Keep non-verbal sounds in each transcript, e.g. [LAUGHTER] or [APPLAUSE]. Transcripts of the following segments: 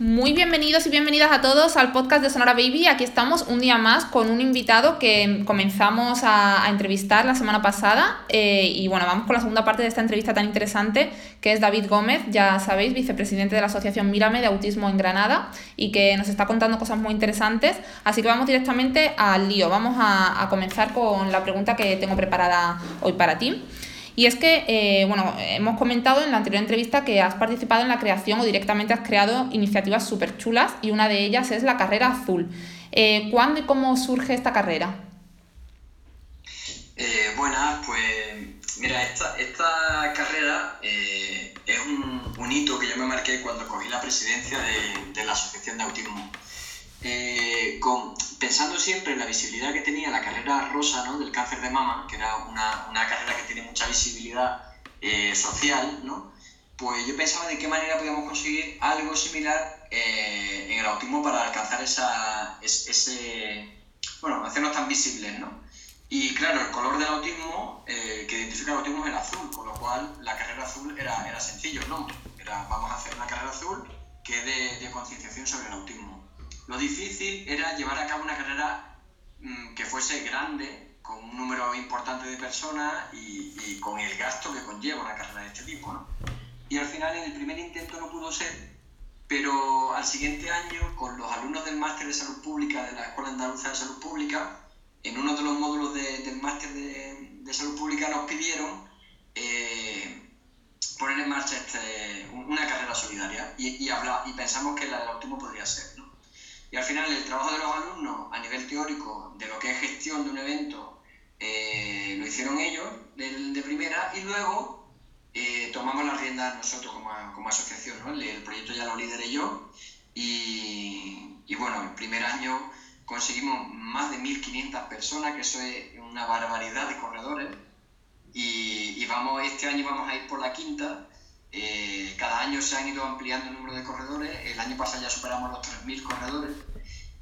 Muy bienvenidos y bienvenidas a todos al podcast de Sonora Baby. Aquí estamos un día más con un invitado que comenzamos a, entrevistar la semana pasada. Eh, y bueno, vamos con la segunda parte de esta entrevista tan interesante, que es David Gómez, ya sabéis, vicepresidente de la Asociación Mírame de Autismo en Granada, y que nos está contando cosas muy interesantes. Así que vamos directamente al lío. Vamos a, a comenzar con la pregunta que tengo preparada hoy para ti. Y es que, eh, bueno, hemos comentado en la anterior entrevista que has participado en la creación o directamente has creado iniciativas súper chulas y una de ellas es la carrera azul. Eh, ¿Cuándo y cómo surge esta carrera? Eh, buenas, pues mira, esta, esta carrera es un, hito que yo me marqué cuando cogí la presidencia de, de la Asociación de Autismo. Con, pensando siempre en la visibilidad que tenía la carrera rosa ¿no? del cáncer de mama, que era una, una carrera que tiene mucha visibilidad eh, social, ¿no? pues yo pensaba de qué manera podíamos conseguir algo similar eh, en el autismo para alcanzar esa, ese, bueno, hacernos tan visibles, ¿no? Y claro, el color del autismo eh, que identifica el autismo es el azul, con lo cual la carrera azul era, era sencillo, ¿no? Era, vamos a hacer una carrera azul que de, de concienciación sobre el autismo. Lo difícil era llevar a cabo una carrera mm, que fuese grande, con un número importante de personas y, con el gasto que conlleva una carrera de este tipo. ¿no? Y al final, en el primer intento no pudo ser, pero al siguiente año, con los alumnos del máster de salud pública de la Escuela Andaluza de Salud Pública, en uno de los módulos del máster de, salud pública nos pidieron eh, poner en marcha este, una carrera solidaria y, y, y pensamos que la del podría ser. Y al final el trabajo de los alumnos a nivel teórico de lo que es gestión de un evento eh, lo hicieron ellos de, primera y luego eh, tomamos las riendas nosotros como, como asociación. ¿no? El, proyecto ya lo lideré yo y, y bueno, el primer año conseguimos más de 1.500 personas, que eso es una barbaridad de corredores. Y, y, vamos, este año vamos a ir por la quinta eh, cada año se han ido ampliando el número de corredores. El año pasado ya superamos los 3.000 corredores.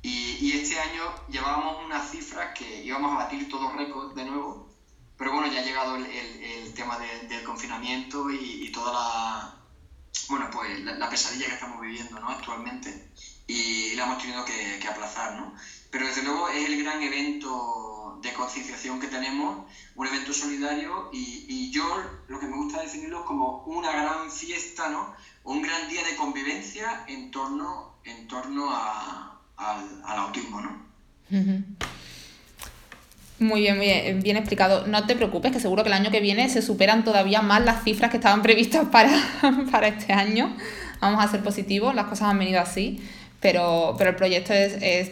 Y, este año llevábamos unas cifras que íbamos a batir todos récords de nuevo. Pero bueno, ya ha llegado el, tema del confinamiento y, toda la, bueno, pues la, pesadilla que estamos viviendo ¿no? actualmente. Y la hemos tenido que, que aplazar. ¿no? Pero desde luego es el gran evento de concienciación que tenemos, un evento solidario y, y, yo lo que me gusta definirlo como una gran fiesta, ¿no? Un gran día de convivencia en torno, en torno a, al, autismo, ¿no? Muy bien, muy bien, bien, explicado. No te preocupes, que seguro que el año que viene se superan todavía más las cifras que estaban [LAUGHS] previstas para, para este año. Vamos a ser positivos, las cosas han venido así pero, pero el proyecto es, es,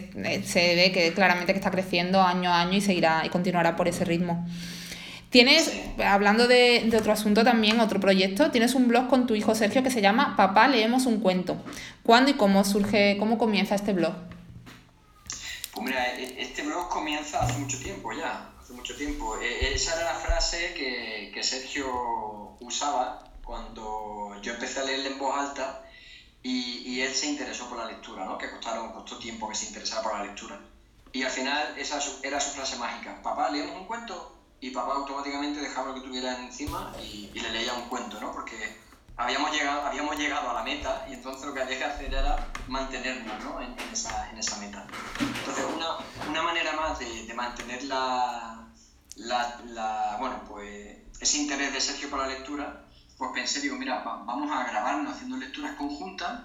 se ve que claramente que está creciendo año a año y seguirá y continuará por ese ritmo. Tienes, hablando de, de, otro asunto también, otro proyecto, tienes un blog con tu hijo Sergio que se llama Papá, leemos un cuento. ¿Cuándo y cómo surge, cómo comienza este blog? Pues mira, e, este blog comienza hace mucho tiempo ya, hace mucho tiempo. E, esa era la frase que, que Sergio usaba cuando yo empecé a leerle en voz alta y, él se interesó por la lectura, ¿no? que costaron, costó tiempo que se interesara por la lectura. Y al final esa era su frase mágica, papá, leemos un cuento y papá automáticamente dejaba lo que tuviera encima y, le leía un cuento, ¿no? porque habíamos llegado, habíamos llegado a la meta y entonces lo que había que hacer era mantenernos ¿no? en, esa, en esa meta. Entonces una, una manera más de, de mantener la, la, la, bueno, pues ese interés de Sergio por la lectura pues pensé, digo, mira, vamos a grabarnos haciendo lecturas conjuntas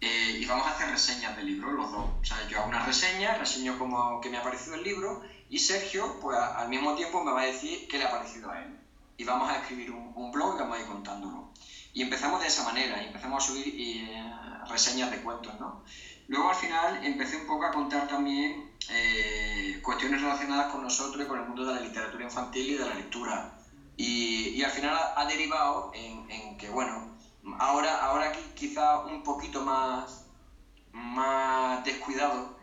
eh, y vamos a hacer reseñas del libro, los dos. O sea, yo hago una reseña, reseño como que me ha parecido el libro y Sergio, pues al mismo tiempo me va a decir qué le ha parecido a él. Y vamos a escribir un, blog y vamos a ir contándolo. Y empezamos de esa manera, y empezamos a subir eh, reseñas de cuentos, ¿no? Luego al final empecé un poco a contar también eh, cuestiones relacionadas con nosotros y con el mundo de la literatura infantil y de la lectura. Y, y al final ha, derivado en, en, que, bueno, ahora, ahora quizá un poquito más, más descuidado,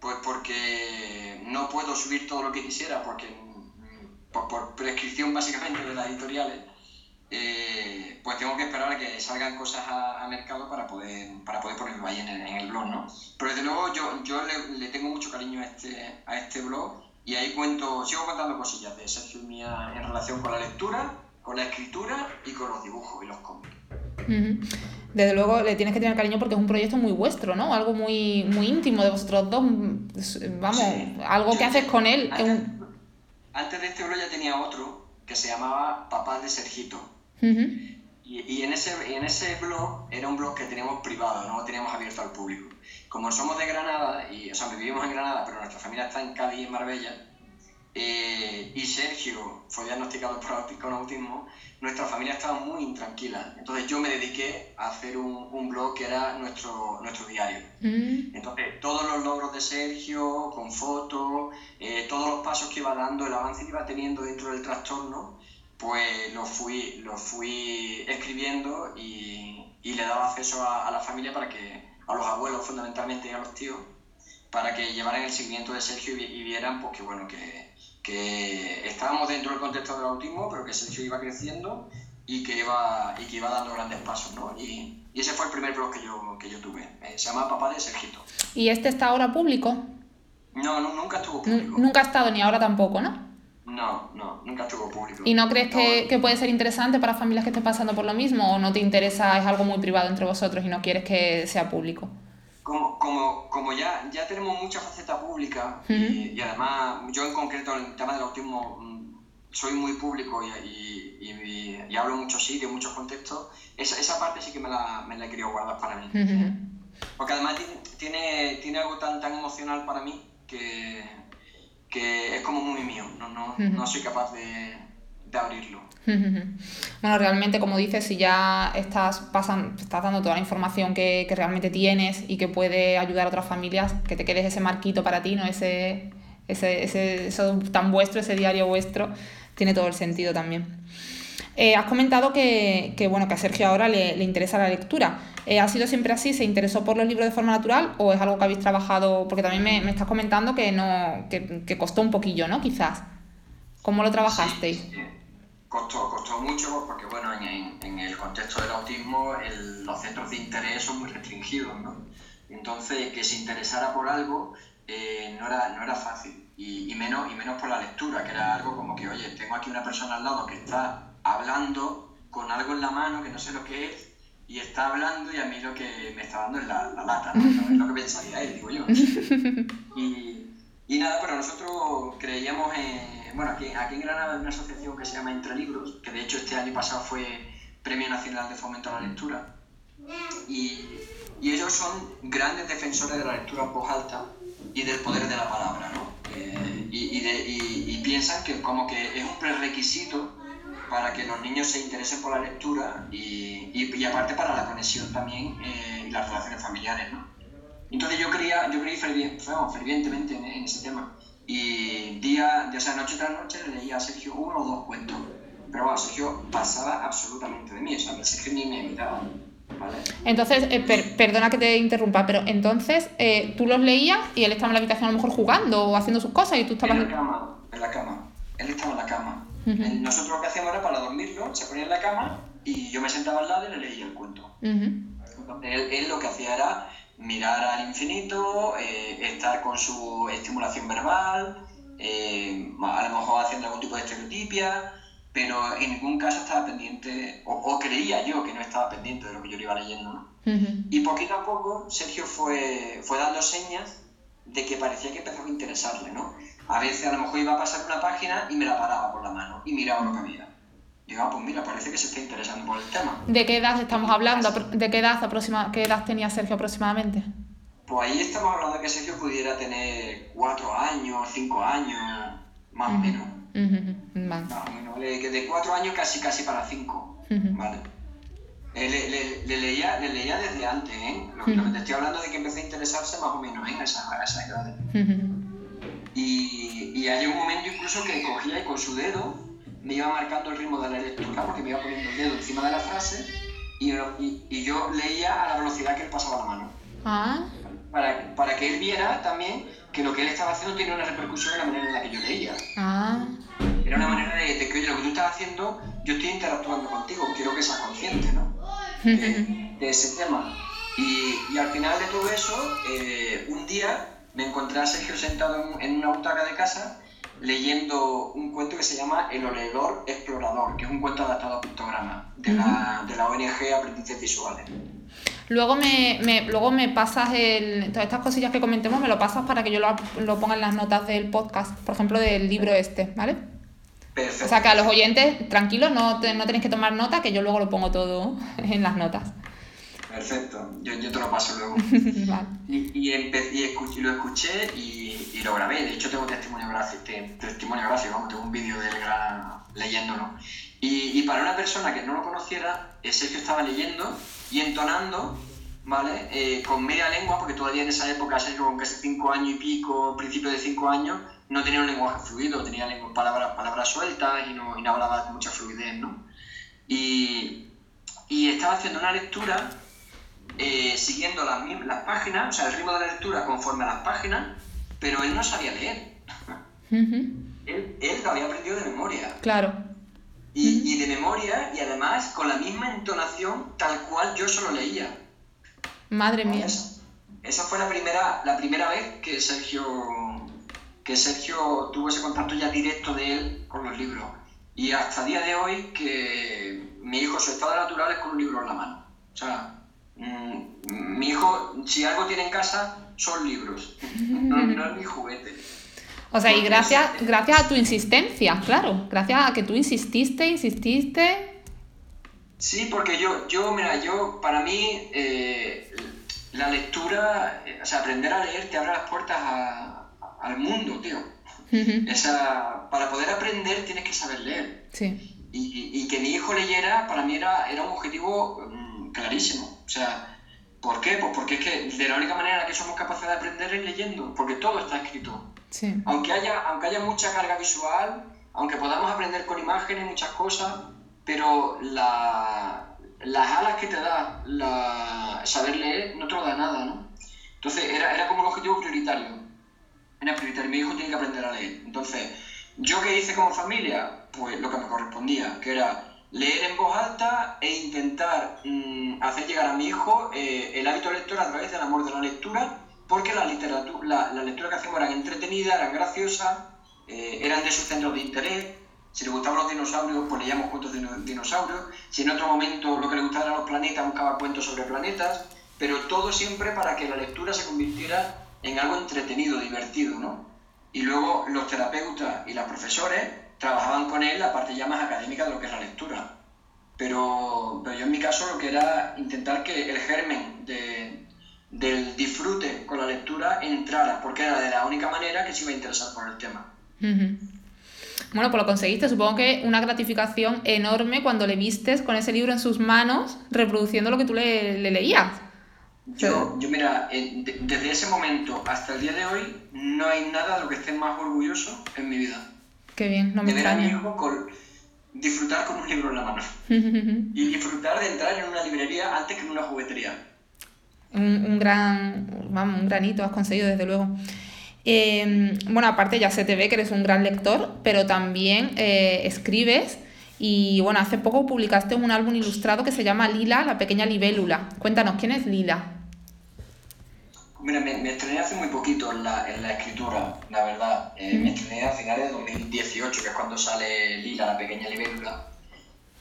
pues porque no puedo subir todo lo que quisiera, porque por, prescripción básicamente de las editoriales, eh, pues tengo que esperar a que salgan cosas a, mercado para poder, para poder ponerlo ahí en el, en el blog, ¿no? Pero desde luego yo, yo le, le, tengo mucho cariño a este, a este blog y ahí cuento, sigo contando cosillas de Sergio y mía en relación con la lectura, con la escritura y con los dibujos y los cómics. Desde luego le tienes que tener cariño porque es un proyecto muy vuestro, ¿no? Algo muy, muy íntimo de vosotros dos. Vamos, algo que haces con él. Antes, de este blog ya tenía otro que se llamaba Papá de Sergito. y, en, ese, en ese blog era un blog que teníamos privado, no lo teníamos abierto al público. Como somos de Granada, y, o sea, vivimos en Granada, pero nuestra familia está en Cádiz y en Marbella, eh, y Sergio fue diagnosticado con autismo, nuestra familia estaba muy intranquila. Entonces yo me dediqué a hacer un, un blog que era nuestro, nuestro diario. Mm. Entonces todos los logros de Sergio, con fotos, eh, todos los pasos que iba dando, el avance que iba teniendo dentro del trastorno, pues lo fui, lo fui escribiendo y, y le daba acceso a, a la familia para que, a los abuelos fundamentalmente y a los tíos, para que llevaran el seguimiento de Sergio y, y vieran pues que bueno que que estábamos dentro del contexto del autismo, pero que Sergio iba creciendo y que iba, y que iba dando grandes pasos, ¿no? Y, y ese fue el primer blog que yo, que yo tuve. Eh, se llama Papá de Sergito. ¿Y este está ahora público? No, nunca estuvo público. nunca ha estado ni ahora tampoco, ¿no? No, no, nunca estuvo público. ¿Y no crees que, que, puede ser interesante para familias que estén pasando por lo mismo o no te interesa, es algo muy privado entre vosotros y no quieres que sea público? como, como, como ya, ya tenemos mucha faceta pública y, además yo en concreto en el tema del autismo mm, soy muy público y, y, y hablo muchos sitios, muchos contextos, esa, esa parte sí que me la, me la he querido guardar para mí. Porque además tiene, tiene algo tan, tan emocional para mí que, que es como muy mío, no, no, no soy capaz de, de abrirlo. [LAUGHS] Bueno, realmente, como dices, si ya estás, pasan, estás dando toda la información que, realmente tienes y que puede ayudar a otras familias, que te quedes ese marquito para ti, ¿no? Ese, ese, ese eso tan vuestro, ese diario vuestro, tiene todo el sentido también. Eh, has comentado que, bueno, que a Sergio ahora le, interesa la lectura. Eh, ¿Ha sido siempre así? ¿Se interesó por los libros de forma natural o es algo que habéis trabajado? Porque también me, estás comentando que, no, que, costó un poquillo, ¿no? Quizás. ¿Cómo lo trabajasteis? Costó, costó mucho porque, bueno, en, en el contexto del autismo los centros de interés son muy restringidos, ¿no? Entonces, que se interesara por algo eh, no, era, no era fácil. Y, y, menos, y menos por la lectura, que era algo como que, oye, tengo aquí una persona al lado que está hablando con algo en la mano que no sé lo que es, y está hablando y a mí lo que me está dando es la, la lata, ¿no? Es lo que pensaría él, digo yo. [LAUGHS] Y, y nada, pero nosotros creíamos en bueno, aquí, aquí en Granada hay una asociación que se llama Entre Libros, que de hecho este año pasado fue Premio Nacional de Fomento a la Lectura. Y, y ellos son grandes defensores de la lectura en voz alta y del poder de la palabra, ¿no? Eh, y, y, de, y, piensan que como que es un prerequisito para que los niños se interesen por la lectura y, aparte para la conexión también eh, y las relaciones familiares, ¿no? Entonces yo creía, yo creí fervientemente en, en ese tema. Y día, o sea, noche tras noche le leía a Sergio uno o dos cuentos. Pero bueno, Sergio pasaba absolutamente de mí, o sea, Sergio ni me miraba. ¿Vale? Entonces, eh, perdona que te interrumpa, pero entonces eh, tú los leías y él estaba en la habitación a lo mejor jugando o haciendo sus cosas y tú estabas... En la cama, en la cama. Él estaba en la cama. Nosotros lo que hacíamos era para dormirlo, se ponía en la cama y yo me sentaba al lado y le leía el cuento. él, él, lo que hacía era mirar al infinito, eh, estar con su estimulación verbal, eh, a lo mejor haciendo algún tipo de estereotipia, pero en ningún caso estaba pendiente, o, creía yo que no estaba pendiente de lo que yo le iba leyendo. ¿no? Y poquito a poco Sergio fue, fue dando señas de que parecía que empezaba a interesarle. ¿no? A veces a lo mejor iba a pasar una página y me la paraba por la mano y miraba lo que había. Digo, ah, pues mira, parece que se está interesando por el tema. ¿De qué edad estamos hablando? ¿De qué edad, aproxima, qué edad tenía Sergio aproximadamente? Pues ahí estamos hablando de que Sergio pudiera tener cuatro años, cinco años, más o menos. de cuatro años casi casi para cinco. ¿vale? Eh, le, le, le, leía, le leía desde antes, ¿eh? Lo, que te estoy hablando de que empecé a interesarse más o menos ¿eh? a esas, esas edades. y, y hay un momento incluso que cogía y con su dedo me iba marcando el ritmo de la lectura porque me iba poniendo el dedo encima de la frase y, y, yo leía a la velocidad que él pasaba la mano. Ah. Para, para, que él viera también que lo que él estaba haciendo tenía una repercusión en la manera en la que yo leía. Ah. Era una manera de, que, oye, lo que tú estás haciendo, yo estoy interactuando contigo, quiero que seas consciente, ¿no? De, ese tema. Y, y, al final de todo eso, eh, un día me encontré a Sergio sentado en, en una butaca de casa leyendo un cuento que se llama El oledor explorador, que es un cuento adaptado a pictograma de, la, de la ONG Aprendices Visuales. Luego me, me, luego me pasas el, todas estas cosillas que comentemos, me lo pasas para que yo lo, lo ponga en las notas del podcast, por ejemplo, del libro este, ¿vale? Perfecto. O sea que a los oyentes, tranquilos, no, te- no tenéis que tomar nota, que yo luego lo pongo todo [LAUGHS] en las notas. Perfecto, yo, yo te lo paso luego. [LAUGHS] vale. Y, y, empe- y escuch- y lo escuché y, y lo grabé. De hecho, tengo testimonio gráfico, te- testimonio gráfico vamos, tengo un vídeo de él gra- leyéndolo. Y, y para una persona que no lo conociera, Sergio estaba leyendo y entonando, ¿vale? Eh, con media lengua, porque todavía en esa época, Sergio, con casi cinco años y pico, principio de cinco años, no tenía un lenguaje fluido, tenía palabras, palabras sueltas y no, y no hablaba con mucha fluidez, ¿no? Y, y estaba haciendo una lectura eh, siguiendo las, las páginas, o sea, el ritmo de la lectura conforme a las páginas, pero él no sabía leer. Él, él lo había aprendido de memoria. Claro. Y, y de memoria, y además con la misma entonación tal cual yo solo leía. Madre mía. Esa, esa fue la primera, la primera vez que Sergio, que Sergio tuvo ese contacto ya directo de él con los libros. Y hasta el día de hoy que mi hijo, su estado natural es con un libro en la mano. O sea, mm, mi hijo, si algo tiene en casa, son libros. [LAUGHS] No, no es mi juguete. O sea, y gracias, gracias a tu insistencia, claro. Gracias a que tú insististe, insististe. Sí, porque yo, yo mira, yo, para mí, eh, la lectura, eh, o sea, aprender a leer te abre las puertas a- al mundo, tío. Ujú. Esa, para poder aprender tienes que saber leer. Sí. Y, y que mi hijo leyera, para mí era, era un objetivo mm, clarísimo. O sea, ¿por qué? Pues porque es que de la única manera que somos capaces de aprender es leyendo, porque todo está escrito. Sí. Aunque haya, aunque haya mucha carga visual, aunque podamos aprender con imágenes muchas cosas, pero la- las alas que te da la, saber leer no te lo da nada, ¿no? Entonces era, era como un objetivo prioritario. Prioritario. Mi hijo tiene que aprender a leer. Entonces, ¿yo qué hice como familia? Pues lo que me correspondía, que era leer en voz alta e intentar mm, hacer llegar a mi hijo eh, el hábito lector a través del amor de la lectura, porque la, literatura, la, lectura que hacíamos eran entretenidas, eran graciosas, eh, eran de sus centros de interés. Si le gustaban los dinosaurios, pues leíamos cuentos de dino- dinosaurios. Si en otro momento lo que le gustaban eran los planetas, buscaba cuentos sobre planetas. Pero todo siempre para que la lectura se convirtiera en algo entretenido, divertido, ¿no? Y luego los terapeutas y los profesores trabajaban con él la parte ya más académica de lo que es la lectura. Pero, pero yo en mi caso lo que era intentar que el germen de- del disfrute con la lectura entrara, porque era de la única manera que se iba a interesar por el tema. Ujú. Bueno, pues lo conseguiste. Supongo que una gratificación enorme cuando le vistes con ese libro en sus manos, reproduciendo lo que tú le leías. Yo, yo mira, eh, de- desde ese momento hasta el día de hoy no hay nada de lo que esté más orgulloso en mi vida. Qué bien, no me de ver a mi hijo con, disfrutar con un libro en la mano. [LAUGHS] Y disfrutar de entrar en una librería antes que en una juguetería. un, un gran, vamos, un granito has conseguido, desde luego. Eh, bueno, aparte ya se te ve que eres un gran lector, pero también eh, escribes y bueno, hace poco publicaste un álbum ilustrado que se llama Lila, la pequeña libélula. Cuéntanos, ¿quién es Lila? Mira, me, me estrené hace muy poquito en la, en la escritura, la verdad. Eh, Me estrené a finales de 2018, que es cuando sale Lila, la pequeña libélula,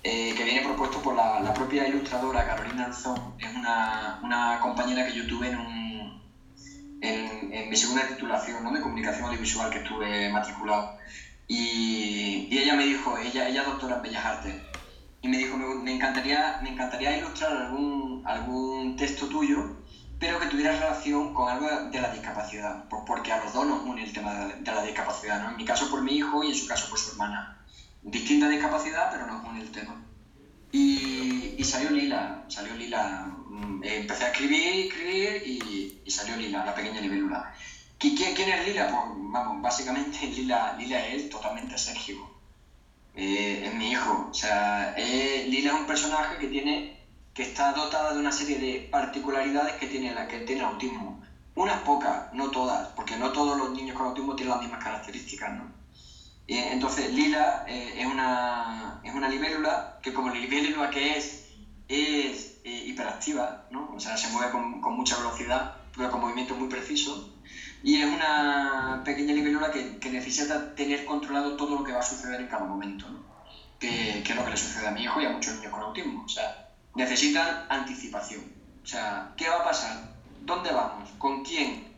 eh, que viene propuesto por la, la propia ilustradora Carolina Alzón. Es una, una compañera que yo tuve en, un, en, en mi segunda titulación ¿no? de comunicación audiovisual que estuve matriculado. Y, y ella me dijo, ella, ella es doctora en Bellas Artes, y me dijo, me, me encantaría, me encantaría ilustrar algún, algún texto tuyo pero que tuviera relación con algo de la discapacidad, pues porque a los dos nos une el tema de la, discapacidad, ¿no? En mi caso por mi hijo y en su caso por su hermana. Distinta discapacidad, pero nos une el tema. Y, y salió Lila, salió Lila. Mm, eh, Empecé a escribir, escribir y, y salió Lila, la pequeña libélula. ¿Qui- ¿Quién, ¿Quién es Lila? Pues vamos, básicamente [LAUGHS] Lila, Lila es él, totalmente Sergio. Eh, es mi hijo. O sea, eh, Lila es un personaje que tiene que está dotada de una serie de particularidades que tiene la que tiene el autismo. Unas pocas, no todas, porque no todos los niños con autismo tienen las mismas características, ¿no? Y, entonces, Lila eh, es, una, es una libélula que, como la libélula que es, es eh, hiperactiva, ¿no? O sea, se mueve con, con mucha velocidad. pero con movimientos muy precisos. Y es una pequeña libélula que, que, necesita tener controlado todo lo que va a suceder en cada momento, ¿no? que, que, es lo que le sucede a mi hijo y a muchos niños con autismo. O sea, necesitan anticipación. O sea, ¿qué va a pasar? ¿Dónde vamos? ¿Con quién?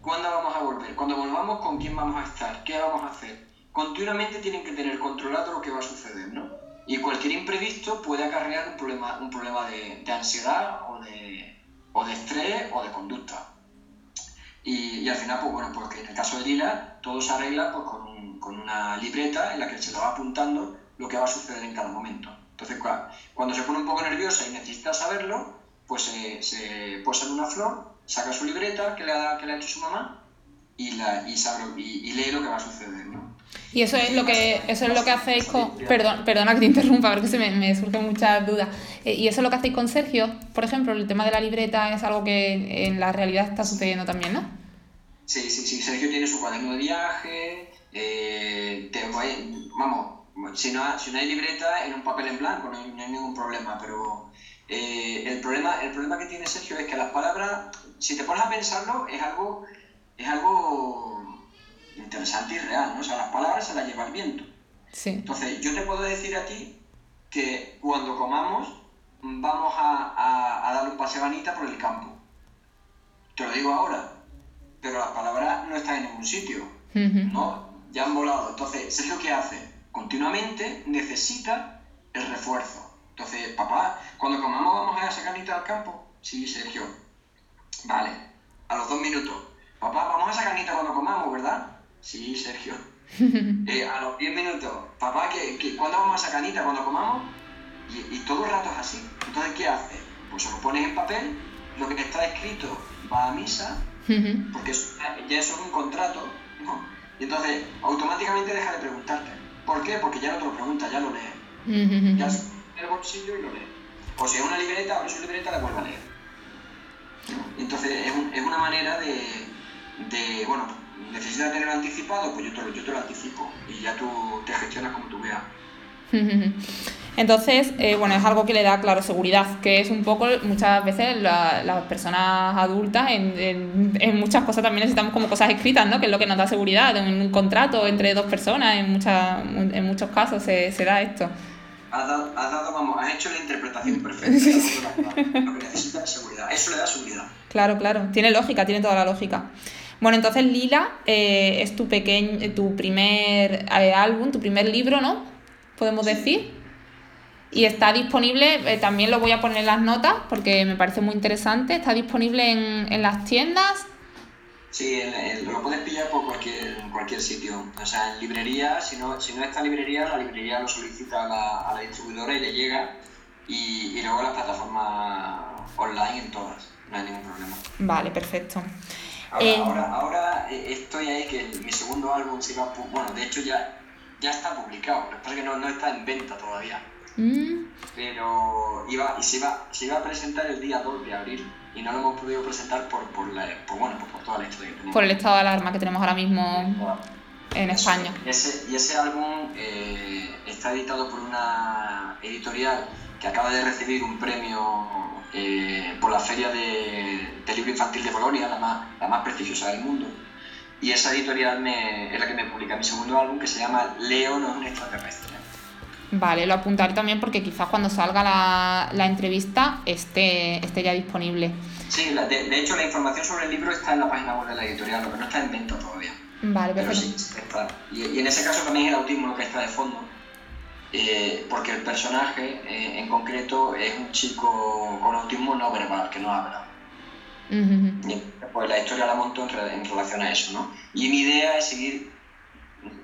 ¿Cuándo vamos a volver? Cuando volvamos, ¿con quién vamos a estar? ¿Qué vamos a hacer? Continuamente tienen que tener controlado lo que va a suceder, ¿no? Y cualquier imprevisto puede acarrear un problema, un problema de, ansiedad o de, o de estrés o de conducta. Y, y, al final, pues bueno, porque en el caso de Lila, todo se arregla pues, con, con, una libreta en la que se le va apuntando lo que va a suceder en cada momento. Entonces, cuando se pone un poco nerviosa y necesita saberlo, pues se, se posa en una flor, saca su libreta que le ha, que le ha hecho su mamá y, la, y, sabe, y, y lee lo que va a suceder, ¿no? Y eso es lo que eso es lo que hacéis con perdón, perdona que te interrumpa porque se me, me surgen muchas dudas. y eso es lo que hacéis con Sergio, por ejemplo, el tema de la libreta es algo que en la realidad está sucediendo también, ¿no? Sí, sí, sí. Sergio tiene su cuaderno de viaje, eh, te vamos, si no, si no hay libreta en un papel en blanco no hay, no hay ningún problema, pero eh, el problema el problema que tiene Sergio es que las palabras, si te pones a pensarlo, es algo es algo interesante y real, ¿no? O sea, las palabras se las lleva el viento. Sí. Entonces, yo te puedo decir a ti que cuando comamos vamos a, a, a darle un paseo a Anita por el campo. Te lo digo ahora, pero las palabras no están en ningún sitio, Uh -huh. ¿no? Ya han volado. Entonces, Sergio, ¿qué hace? Continuamente necesita el refuerzo. Entonces, papá, cuando comamos vamos a sacar a Anita al campo. Sí, Sergio. Vale. A los dos minutos. Papá, vamos a sacar a Anita cuando comamos, ¿verdad? Sí, Sergio. [LAUGHS] Eh, a los 10 minutos, papá, ¿qué, qué, cuándo vamos a sacar Anita? ¿Cuando comamos? Y, y, todo el rato es así. Entonces, ¿qué hace? Pues se lo pones en papel, lo que está escrito va a misa, porque eso, ya eso es un contrato, ¿no? Y entonces, automáticamente deja de preguntarte. ¿Por qué? Porque ya no te lo pregunta, ya lo lees. Ya es el bolsillo y lo lees. O si es una libreta, abre su libreta y la vuelve a leer. Entonces, es, un, es una manera de, de bueno, necesitas tener anticipado, pues yo te, lo, yo te lo anticipo y ya tú te gestionas como tú veas. [LAUGHS] Entonces, eh, bueno, es algo que le da, claro, seguridad, que es un poco, muchas veces la, las personas adultas en, en, en, muchas cosas también necesitamos como cosas escritas, ¿no? Que es lo que nos da seguridad, en un contrato entre dos personas, en, muchas, en muchos casos se, se da esto. Has dado, has dado, vamos, has hecho la interpretación [LAUGHS] perfecta. Sí, sí. Lo que necesitas es seguridad, eso le da seguridad. Claro, claro, tiene lógica, tiene toda la lógica. Bueno, entonces Lila eh, es tu pequeño, tu primer eh, álbum, tu primer libro, ¿no? Podemos sí. decir. Y está disponible, eh, también lo voy a poner en las notas porque me parece muy interesante. Está disponible en, en las tiendas. Sí, el, el, lo puedes pillar por cualquier, cualquier sitio. O sea, en librería, si no, si no está en librería, la librería lo solicita a la, a la distribuidora y le llega. Y, y luego las plataformas online en todas. No hay ningún problema. Vale, perfecto. Ahora, eh, ahora, ahora, estoy ahí que el, mi segundo álbum se iba a, bueno, de hecho ya, ya está publicado, lo que pasa es que no, no está en venta todavía. Mm. Pero iba, y se iba, se iba a presentar el día 2 de abril y no lo hemos podido presentar por, por, la, por, bueno, por, por toda la historia que tenemos. Por el estado de alarma que tenemos ahora mismo en Eso, España. Y ese, y ese álbum eh, está editado por una editorial que acaba de recibir un premio eh, por la Feria de, de, Libro Infantil de Polonia, la más, la más prestigiosa del mundo. Y esa editorial me, es la que me publica mi segundo álbum, que se llama Leo no es un extraterrestre. Vale, lo apuntaré también porque quizás cuando salga la, la entrevista esté, esté ya disponible. Sí, la, de, de, hecho la información sobre el libro está en la página web de la editorial, lo que no está en venta todavía. Vale, pero sí, está. Y, y, en ese caso también es el autismo lo que está de fondo, eh, porque el personaje eh, en concreto es un chico con autismo no verbal, que no habla. Uh -huh. y, pues la historia la monto en, en relación a eso, ¿no? Y mi idea es seguir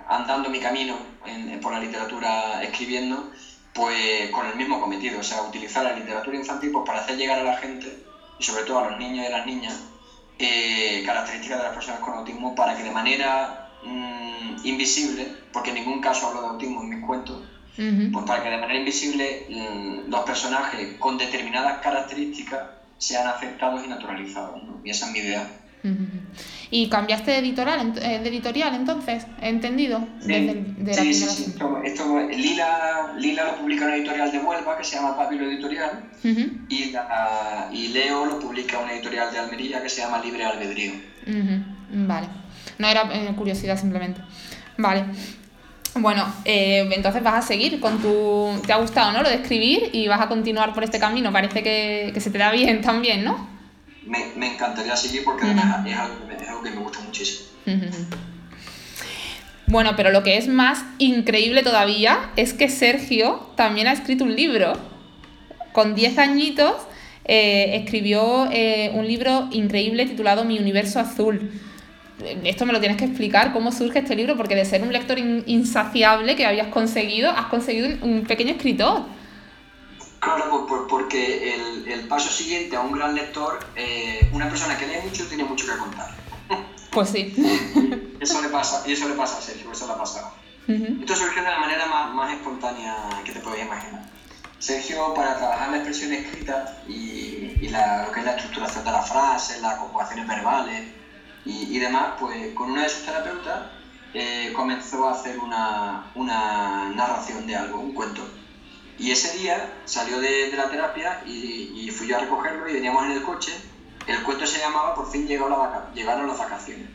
andando mi camino en, por la literatura escribiendo, pues con el mismo cometido, o sea, utilizar la literatura infantil pues, para hacer llegar a la gente, y sobre todo a los niños y a las niñas, eh, características de las personas con autismo para que de manera mmm, invisible, porque en ningún caso hablo de autismo en mis cuentos, uh -huh. pues para que de manera invisible mmm, los personajes con determinadas características sean aceptados y naturalizados, ¿no? Y esa es mi idea. ¿Y cambiaste de editorial, eh, de editorial entonces? ¿He entendido? Desde de la sí, sí, Esto, esto, Lila, Lila lo publica una editorial de Huelva que se llama Papilo Editorial y, y Leo lo publica una editorial de Almería que se llama Libre Albedrío. Vale. No era eh, curiosidad simplemente. Vale. Bueno, eh, entonces vas a seguir con tu... Te ha gustado, ¿no? Lo de escribir y vas a continuar por este camino. Parece que, que se te da bien también, ¿no? Me, me encantaría seguir porque además es, algo, es, algo, que me gusta muchísimo. [LAUGHS] Bueno, pero lo que es más increíble todavía es que Sergio también ha escrito un libro. Con 10 añitos eh, escribió eh, un libro increíble titulado Mi Universo Azul esto me lo tienes que explicar, cómo surge este libro, porque de ser un lector insaciable que habías conseguido, has conseguido un pequeño escritor. Claro, porque el, paso siguiente a un gran lector, eh, una persona que lee mucho tiene mucho que contar. [LAUGHS] Pues sí. Eso le pasa, y eso le pasa a Sergio, eso le ha pasado. Esto surgió de la manera más, espontánea que te podías imaginar. Sergio, para trabajar la expresión escrita y, y la, lo que es la estructuración de las frases, las conjugaciones verbales, y, demás, pues con una de sus terapeutas eh, comenzó a hacer una, una, narración de algo, un cuento. Y ese día salió de, de la terapia y, y, fui yo a recogerlo y veníamos en el coche. El cuento se llamaba Por fin llegó la llegaron las vacaciones.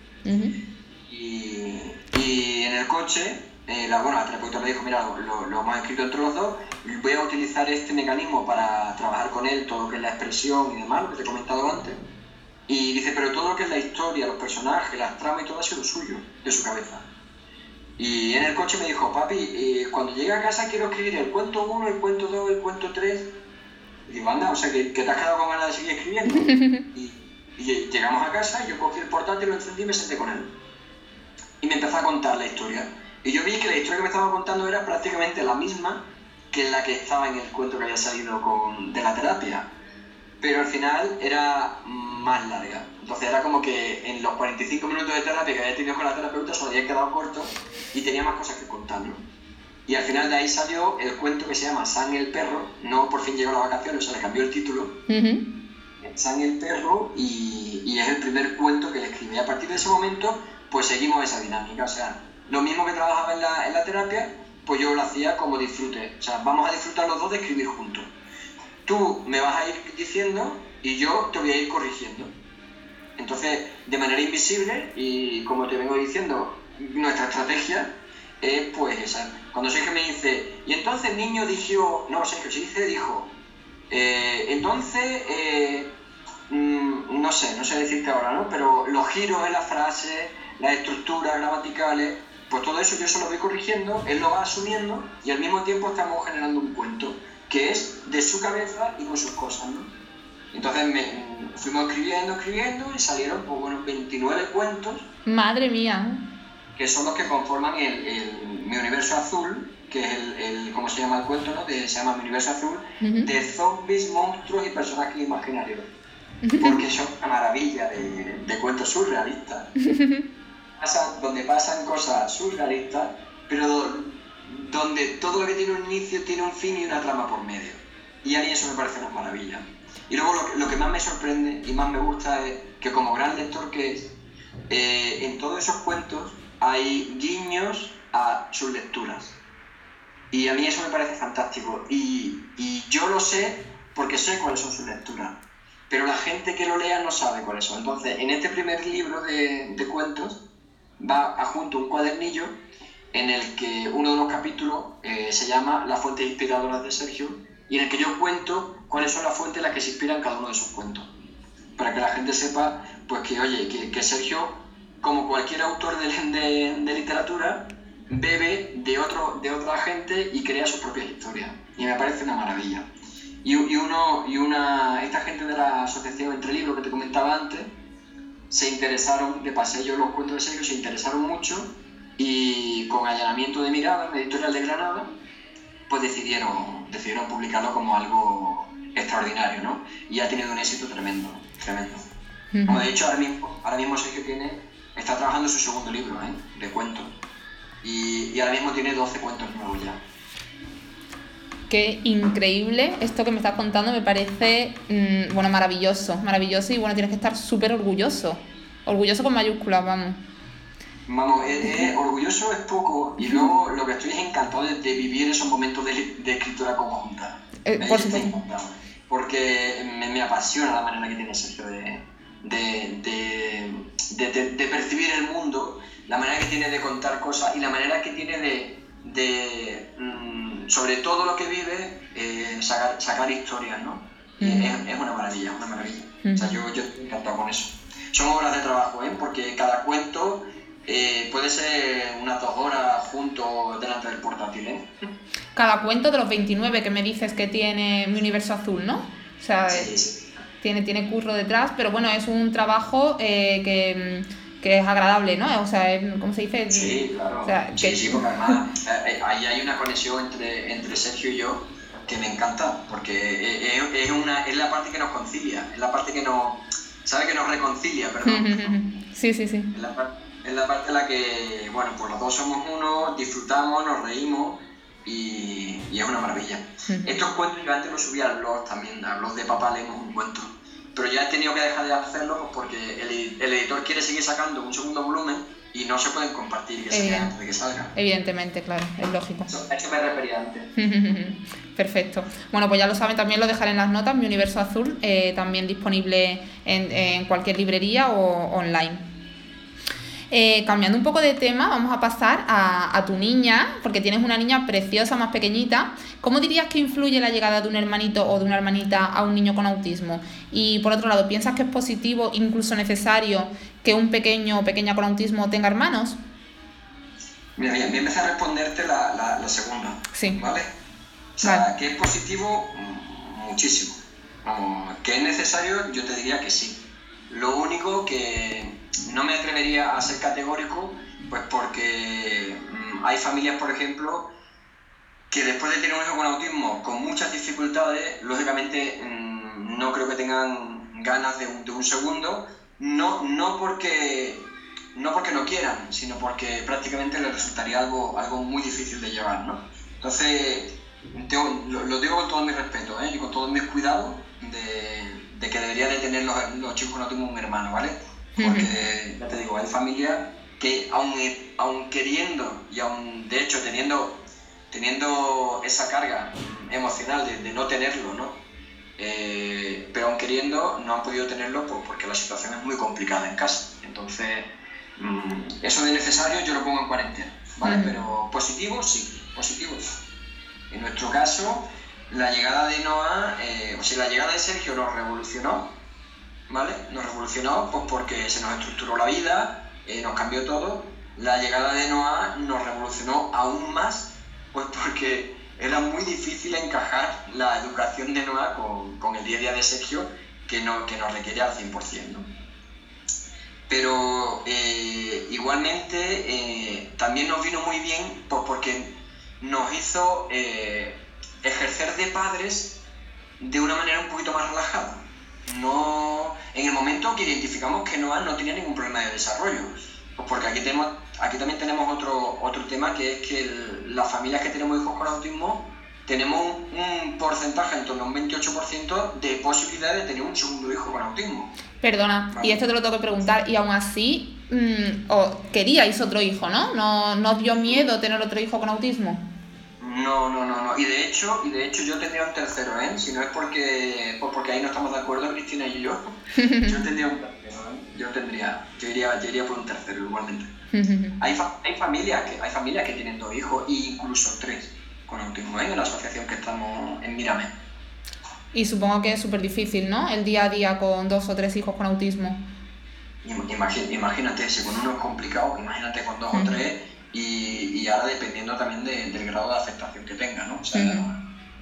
y, y, en el coche, eh, la, bueno, la terapeuta me dijo, mira, lo, lo, hemos escrito entre los dos, voy a utilizar este mecanismo para trabajar con él, todo lo que es la expresión y demás, lo que te he comentado antes y dice, pero todo lo que es la historia, los personajes, las tramas y todo ha sido suyo, de su cabeza. Y en el coche me dijo, papi, eh, cuando llegue a casa quiero escribir el cuento 1, el cuento 2, el cuento 3. Y digo, anda, o sea, que, te has quedado con ganas de seguir escribiendo. [LAUGHS] y, llegamos a casa, yo cogí el portátil, lo encendí y me senté con él. Y me empezó a contar la historia. Y yo vi que la historia que me estaba contando era prácticamente la misma que la que estaba en el cuento que había salido con, de la terapia. Pero al final era más larga. Entonces era como que en los 45 minutos de terapia que había tenido con la terapeuta se había quedado corto y tenía más cosas que contarlo. Y al final de ahí salió el cuento que se llama San el perro, no por fin llegó la vacación, o sea, le cambió el título. San el perro y, y, es el primer cuento que le escribí. A partir de ese momento, pues seguimos esa dinámica. O sea, lo mismo que trabajaba en la, en la terapia, pues yo lo hacía como disfrute. O sea, vamos a disfrutar los dos de escribir juntos. Tú me vas a ir diciendo y yo te voy a ir corrigiendo. Entonces, de manera invisible, y como te vengo diciendo, nuestra estrategia es pues esa. Cuando Sergio me dice, y entonces niño dijo, no, Sergio, se dice dijo, eh, entonces, eh, mm, no sé, no sé decirte ahora, ¿no? Pero los giros en la frase, las estructuras gramaticales, pues todo eso yo se lo voy corrigiendo, él lo va asumiendo y al mismo tiempo estamos generando un cuento que es de su cabeza y con sus cosas, ¿no? Entonces me, fuimos escribiendo, escribiendo y salieron pues, bueno, 29 cuentos. Madre mía. Que son los que conforman el, mi universo azul, que es el, el, ¿cómo se llama el cuento? No? se llama mi universo azul, de zombies, monstruos y personajes imaginarios. Porque son una maravilla de, de cuentos surrealistas. [LAUGHS] donde pasan cosas surrealistas, pero donde todo lo que tiene un inicio tiene un fin y una trama por medio. Y a mí eso me parece una maravilla. Y luego lo, que más me sorprende y más me gusta es que como gran lector que es, eh, en todos esos cuentos hay guiños a sus lecturas. Y a mí eso me parece fantástico. Y, y, yo lo sé porque sé cuáles son sus lecturas. Pero la gente que lo lea no sabe cuáles son. Entonces, en este primer libro de, de cuentos va adjunto un cuadernillo en el que uno de los capítulos eh, se llama La fuente inspiradora de Sergio y en el que yo cuento cuáles son las fuentes en las que se inspiran cada uno de sus cuentos. Para que la gente sepa, pues que, oye, que, Sergio, como cualquier autor de, de, literatura, bebe de, otro, de otra gente y crea sus propias historias. Y me parece una maravilla. Y, y, uno, y una, esta gente de la asociación Entre Libros que te comentaba antes, se interesaron, de pasé yo los cuentos de Sergio, se interesaron mucho y con allanamiento de mirada, en editorial de Granada, pues decidieron, decidieron publicarlo como algo extraordinario, ¿no? Y ha tenido un éxito tremendo, tremendo. Como de hecho, ahora mismo, ahora mismo Sergio tiene, está trabajando su segundo libro, ¿eh? De cuentos. Y, y ahora mismo tiene 12 cuentos nuevos ya. Qué increíble esto que me estás contando, me parece, mm, bueno, maravilloso, maravilloso y bueno, tienes que estar súper orgulloso. Orgulloso con mayúsculas, vamos. Vamos, orgulloso es poco y luego lo que estoy es encantado de, vivir esos momentos de, escritura conjunta. Eh, por supuesto. Porque me, apasiona la manera que tiene Sergio de, de, percibir el mundo, la manera que tiene de contar cosas y la manera que tiene de, mm, sobre todo lo que vive, eh, sacar, sacar historias, ¿no? es, una maravilla, una maravilla. O sea, yo, yo estoy encantado con eso. Son horas de trabajo, ¿eh? Porque cada cuento eh, puede ser unas dos horas juntos delante del portátil, ¿eh? Cada cuento de los 29 que me dices que tiene mi universo azul, ¿no? O sea, Tiene, tiene curro detrás, pero bueno, es un trabajo eh, que, que, es agradable, ¿no? O sea, ¿cómo se dice? Sí, claro. sí, sí, porque además eh, ahí hay una conexión entre, entre Sergio y yo que me encanta, porque es, una, es la parte que nos concilia, es la parte que nos, ¿sabe? Que nos reconcilia, perdón. [LAUGHS] Sí, sí, sí. Es la es la parte en la que, bueno, pues los dos somos uno, disfrutamos, nos reímos y, y es una maravilla. Estos cuentos yo antes los subía al blog también, al blog de Papá leemos un cuento, pero ya he tenido que dejar de hacerlo pues porque el, el editor quiere seguir sacando un segundo volumen y no se pueden compartir que se antes de que salga. Evidentemente, claro, es lógico. Eso, eso me refería antes. [LAUGHS] Perfecto. Bueno, pues ya lo saben, también lo dejaré en las notas, Mi Universo Azul, eh, también disponible en, en cualquier librería o online. Eh, cambiando un poco de tema, vamos a pasar a, tu niña, porque tienes una niña preciosa, más pequeñita. ¿Cómo dirías que influye la llegada de un hermanito o de una hermanita a un niño con autismo? Y por otro lado, ¿piensas que es positivo, incluso necesario, que un pequeño o pequeña con autismo tenga hermanos? Mira, bien, voy a empezar a responderte la, segunda. Sí. ¿Vale? O sea, que es positivo, mm, muchísimo. Vamos, que es necesario, yo te diría que sí. Lo único que no me atrevería a ser categórico, pues porque mm, hay familias, por ejemplo, que después de tener un hijo con autismo con muchas dificultades, lógicamente mm, no creo que tengan ganas de un, segundo, no, no, porque, no porque no quieran, sino porque prácticamente les resultaría algo, algo muy difícil de llevar, ¿no? Entonces, lo, digo con todo mi respeto ¿eh? y con todos mis cuidados de, que debería de tener los, los chicos con autismo un hermano, ¿vale? Porque, ya te digo, hay familias que aun, aun queriendo y aun de hecho teniendo, teniendo esa carga emocional de, no tenerlo, ¿no? Eh, pero aun queriendo no han podido tenerlo pues, porque la situación es muy complicada en casa. Entonces, mm, eso de necesario yo lo pongo en cuarentena, ¿vale? Pero positivo sí, positivo En nuestro caso, la llegada de Noah, eh, o sea, la llegada de Sergio nos revolucionó ¿vale? Nos revolucionó pues porque se nos estructuró la vida, eh, nos cambió todo. La llegada de Noah nos revolucionó aún más, pues porque era muy difícil encajar la educación de Noah con, el día a día de Sergio, que, no, que nos requiere al 100%. ¿no? Pero eh, igualmente eh, también nos vino muy bien pues porque nos hizo ejercer de padres de una manera un poquito más relajada no, en el momento que identificamos que Noah no tenía ningún problema de desarrollo, pues porque aquí, tenemos, aquí también tenemos otro, otro tema que es que las familias que tenemos hijos con autismo tenemos un, porcentaje en torno a un 28% de posibilidad de tener un segundo hijo con autismo. Perdona, y esto te lo tengo que preguntar, y aún así mmm, queríais otro hijo, ¿no? ¿no? ¿No dio miedo tener otro hijo con autismo? No, no, no, no. Y de hecho, y de hecho yo tendría un tercero, ¿eh? Si no es porque, pues porque ahí no estamos de acuerdo, Cristina y yo. [LAUGHS] Yo tendría un tercero, ¿eh? Yo tendría, yo iría, yo iría por un tercero igualmente. [LAUGHS] hay, hay, familias que, hay familias que tienen dos hijos, e incluso tres, con autismo, ¿eh? En la asociación que estamos en Mirame. Y supongo que es súper difícil, ¿no? El día a día con dos o tres hijos con autismo. Imagínate, si con uno es complicado, imagínate con dos o tres y, y ahora dependiendo también del grado de aceptación que tenga, ¿no? O sea,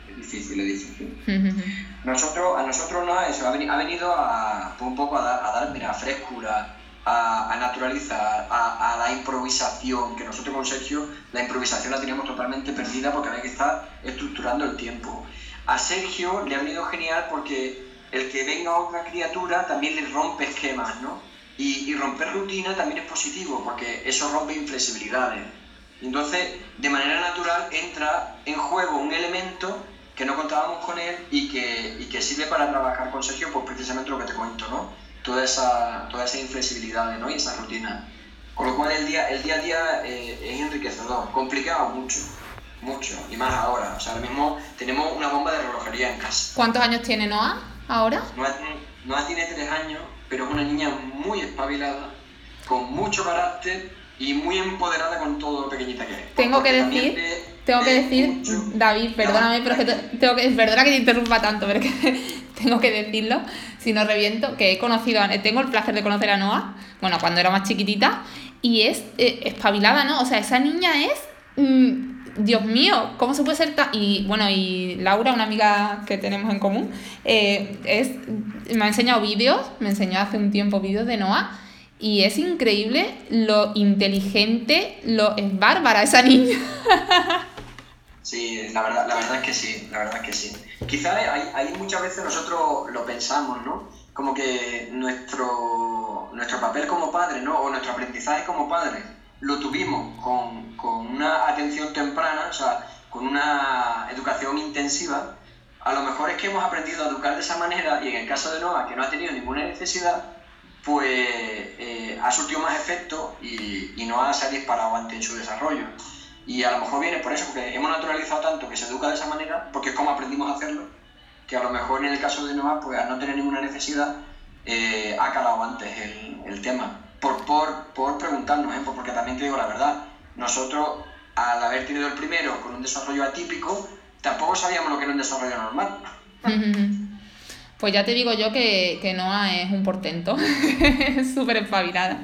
es difícil, es difícil. nosotros, a nosotros no, eso, ha, venido a, un poco a dar, a dar mira, frescura, a, a naturalizar, a, a, la improvisación, que nosotros con Sergio la improvisación la teníamos totalmente perdida porque había que estar estructurando el tiempo. A Sergio le ha venido genial porque el que venga otra criatura también le rompe esquemas, ¿no? Y, romper rutina también es positivo, porque eso rompe inflexibilidades. Entonces, de manera natural entra en juego un elemento que no contábamos con él y que, y que sirve para trabajar con Sergio, pues precisamente lo que te cuento, ¿no? toda esa, toda esa inflexibilidad ¿no? y esa rutina. Con lo cual el día, el día a día eh, es enriquecedor, complicado mucho, mucho, y más ahora. O sea, ahora mismo tenemos una bomba de relojería en casa. ¿Cuántos años tiene Noah ahora? Noah, Noah tiene tres años, pero es una niña muy espabilada, con mucho carácter y muy empoderada con todo lo pequeñita que es. Tengo que decir, tengo que decir, David, perdóname, pero es que tengo que, perdona que te interrumpa tanto, pero es que [LAUGHS] tengo que decirlo, si no reviento, que he conocido, tengo el placer de conocer a Noah, bueno, cuando era más chiquitita, y es eh, espabilada, ¿no? O sea, esa niña es... Mm, Dios mío, ¿cómo se puede ser tan...? Y bueno, y Laura, una amiga que tenemos en común, eh, es, me ha enseñado vídeos, me enseñó hace un tiempo vídeos de Noah, y es increíble lo inteligente, lo es bárbara esa niña. [LAUGHS] Sí, la verdad, la verdad es que sí, la verdad es que sí. Quizás hay, muchas veces nosotros lo pensamos, ¿no? Como que nuestro, nuestro papel como padre, ¿no? O nuestro aprendizaje como padre lo tuvimos con, con una atención temprana, o sea, con una educación intensiva. A lo mejor es que hemos aprendido a educar de esa manera y en el caso de Noah, que no ha tenido ninguna necesidad, pues eh, ha surtido más efecto y, y no se ha disparado ante en su desarrollo. Y a lo mejor viene por eso, porque hemos naturalizado tanto que se educa de esa manera, porque es como aprendimos a hacerlo, que a lo mejor en el caso de Noah, pues al no tener ninguna necesidad, eh, ha calado antes el, el tema. Por, por, por preguntarnos, ¿eh? porque también te digo la verdad, nosotros al haber tenido el primero con un desarrollo atípico, tampoco sabíamos lo que era un desarrollo normal. [LAUGHS] Pues ya te digo yo que, que Noah es un portento, [LAUGHS] súper espabilada.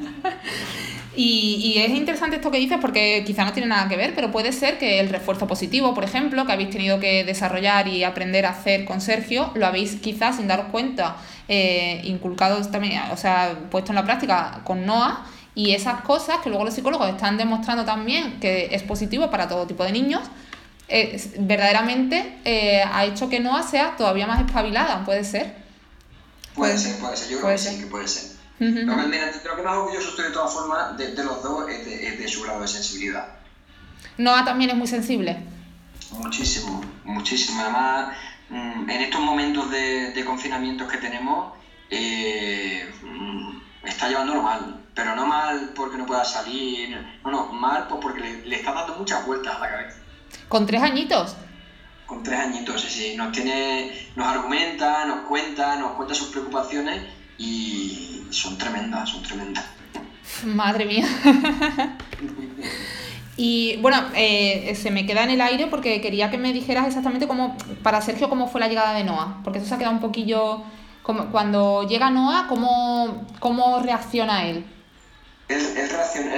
Y, y, es interesante esto que dices porque quizá no tiene nada que ver, pero puede ser que el refuerzo positivo, por ejemplo, que habéis tenido que desarrollar y aprender a hacer con Sergio, lo habéis quizás sin daros cuenta eh, inculcado también, o sea, puesto en la práctica con Noah y esas cosas que luego los psicólogos están demostrando también que es positivo para todo tipo de niños, eh, verdaderamente eh, ha hecho que Noah sea todavía más espabilada, ¿puede ser? Puede ser, puede ser, yo creo que sí que puede ser. Lo, que, más orgulloso estoy de todas formas de, los dos es de, su grado de sensibilidad. Noah también es muy sensible. Muchísimo, muchísimo. Además, en estos momentos de, confinamiento que tenemos, eh, mm, está llevándolo mal. Pero no mal porque no pueda salir, no, no, mal pues porque le, está dando muchas vueltas a la cabeza. ¿Con tres añitos? Con tres añitos, sí, sí. Nos, tiene, nos argumenta, nos cuenta, nos cuenta sus preocupaciones y son tremendas, son tremendas. Madre mía. [LAUGHS] y bueno, eh, se me queda en el aire porque quería que me dijeras exactamente cómo, para Sergio, cómo fue la llegada de Noah, porque eso se ha quedado un poquillo, como, cuando llega Noah, ¿cómo, cómo reacciona él? Él, él,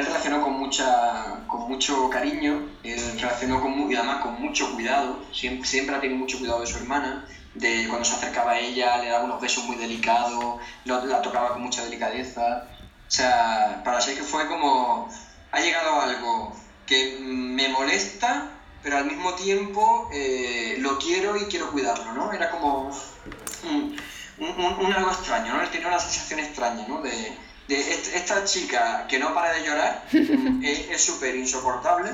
reaccionó, con, mucha, con mucho cariño, él reaccionó con, y además con mucho cuidado, siempre, siempre ha tenido mucho cuidado de su hermana, de cuando se acercaba a ella, le daba unos besos muy delicados, la tocaba con mucha delicadeza. O sea, para que fue como, ha llegado algo que me molesta, pero al mismo tiempo eh, lo quiero y quiero cuidarlo, ¿no? Era como un, un, algo extraño, ¿no? Él tenía una sensación extraña, ¿no? De, de esta chica que no para de llorar [LAUGHS] es súper insoportable,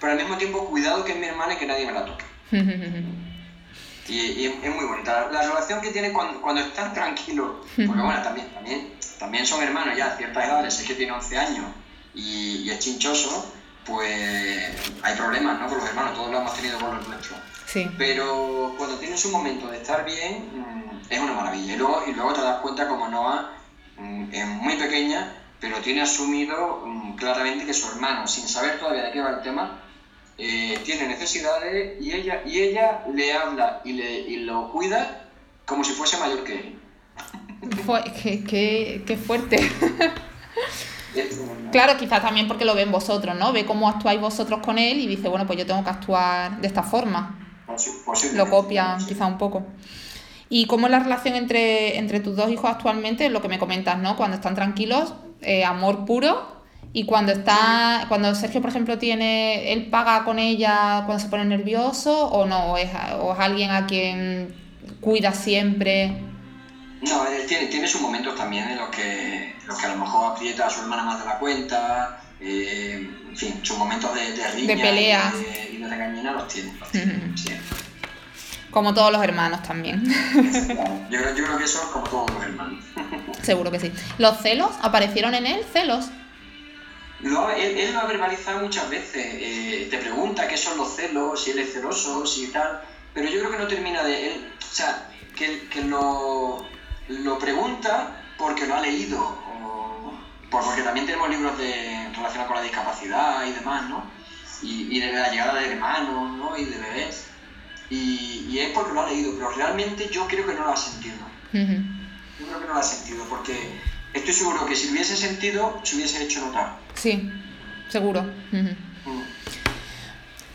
pero al mismo tiempo cuidado que es mi hermana y que nadie me la toque. [LAUGHS] Y, es muy bonita. La, relación que tiene cuando, cuando están tranquilos, porque bueno, también, también, también son hermanos ya a ciertas edades, es que tiene 11 años y, es chinchoso, pues hay problemas ¿no? con los hermanos, todos lo hemos tenido con los nuestros. Sí. Pero cuando tienes un momento de estar bien, mm, es una maravilla. Y luego, y luego te das cuenta como Noah mm, es muy pequeña, pero tiene asumido mm, claramente que su hermano, sin saber todavía de qué va el tema, eh, tiene necesidades y ella, y ella le habla y, le, y lo cuida como si fuese mayor que él. qué, qué, qué fuerte. [LAUGHS] claro, quizás también porque lo ven vosotros, ¿no? Ve cómo actuáis vosotros con él y dice, bueno, pues yo tengo que actuar de esta forma. Lo copian quizá un poco. ¿Y cómo es la relación entre, entre tus dos hijos actualmente? Lo que me comentas, ¿no? Cuando están tranquilos, eh, amor puro y cuando está, cuando Sergio, por ejemplo, tiene, él paga con ella cuando se pone nervioso o no, o es, o es alguien a quien cuida siempre. No, él tiene, tiene sus momentos también en los que, los que a lo mejor aprieta a su hermana más de la cuenta, eh, en fin, sus momentos de, de riña de pelea y de, regañina los tiene. Los tiene Como todos los hermanos también. yo, creo, yo creo que eso es como todos los hermanos. [LAUGHS] Seguro que sí. ¿Los celos? ¿Aparecieron en él celos? Lo, él, lo ha verbalizado muchas veces. Eh, te pregunta qué son los celos, si él es celoso, si tal. Pero yo creo que no termina de. Él, o sea, que, que lo, lo pregunta porque lo ha leído. O, porque también tenemos libros de, relacionados con la discapacidad y demás, ¿no? Y, y de la llegada de hermanos, ¿no? Y de bebés. Y, y, es porque lo ha leído, pero realmente yo creo que no lo ha sentido. Yo creo que no lo ha sentido, porque estoy seguro que si lo hubiese sentido, se hubiese hecho notar. Sí, seguro. Mm.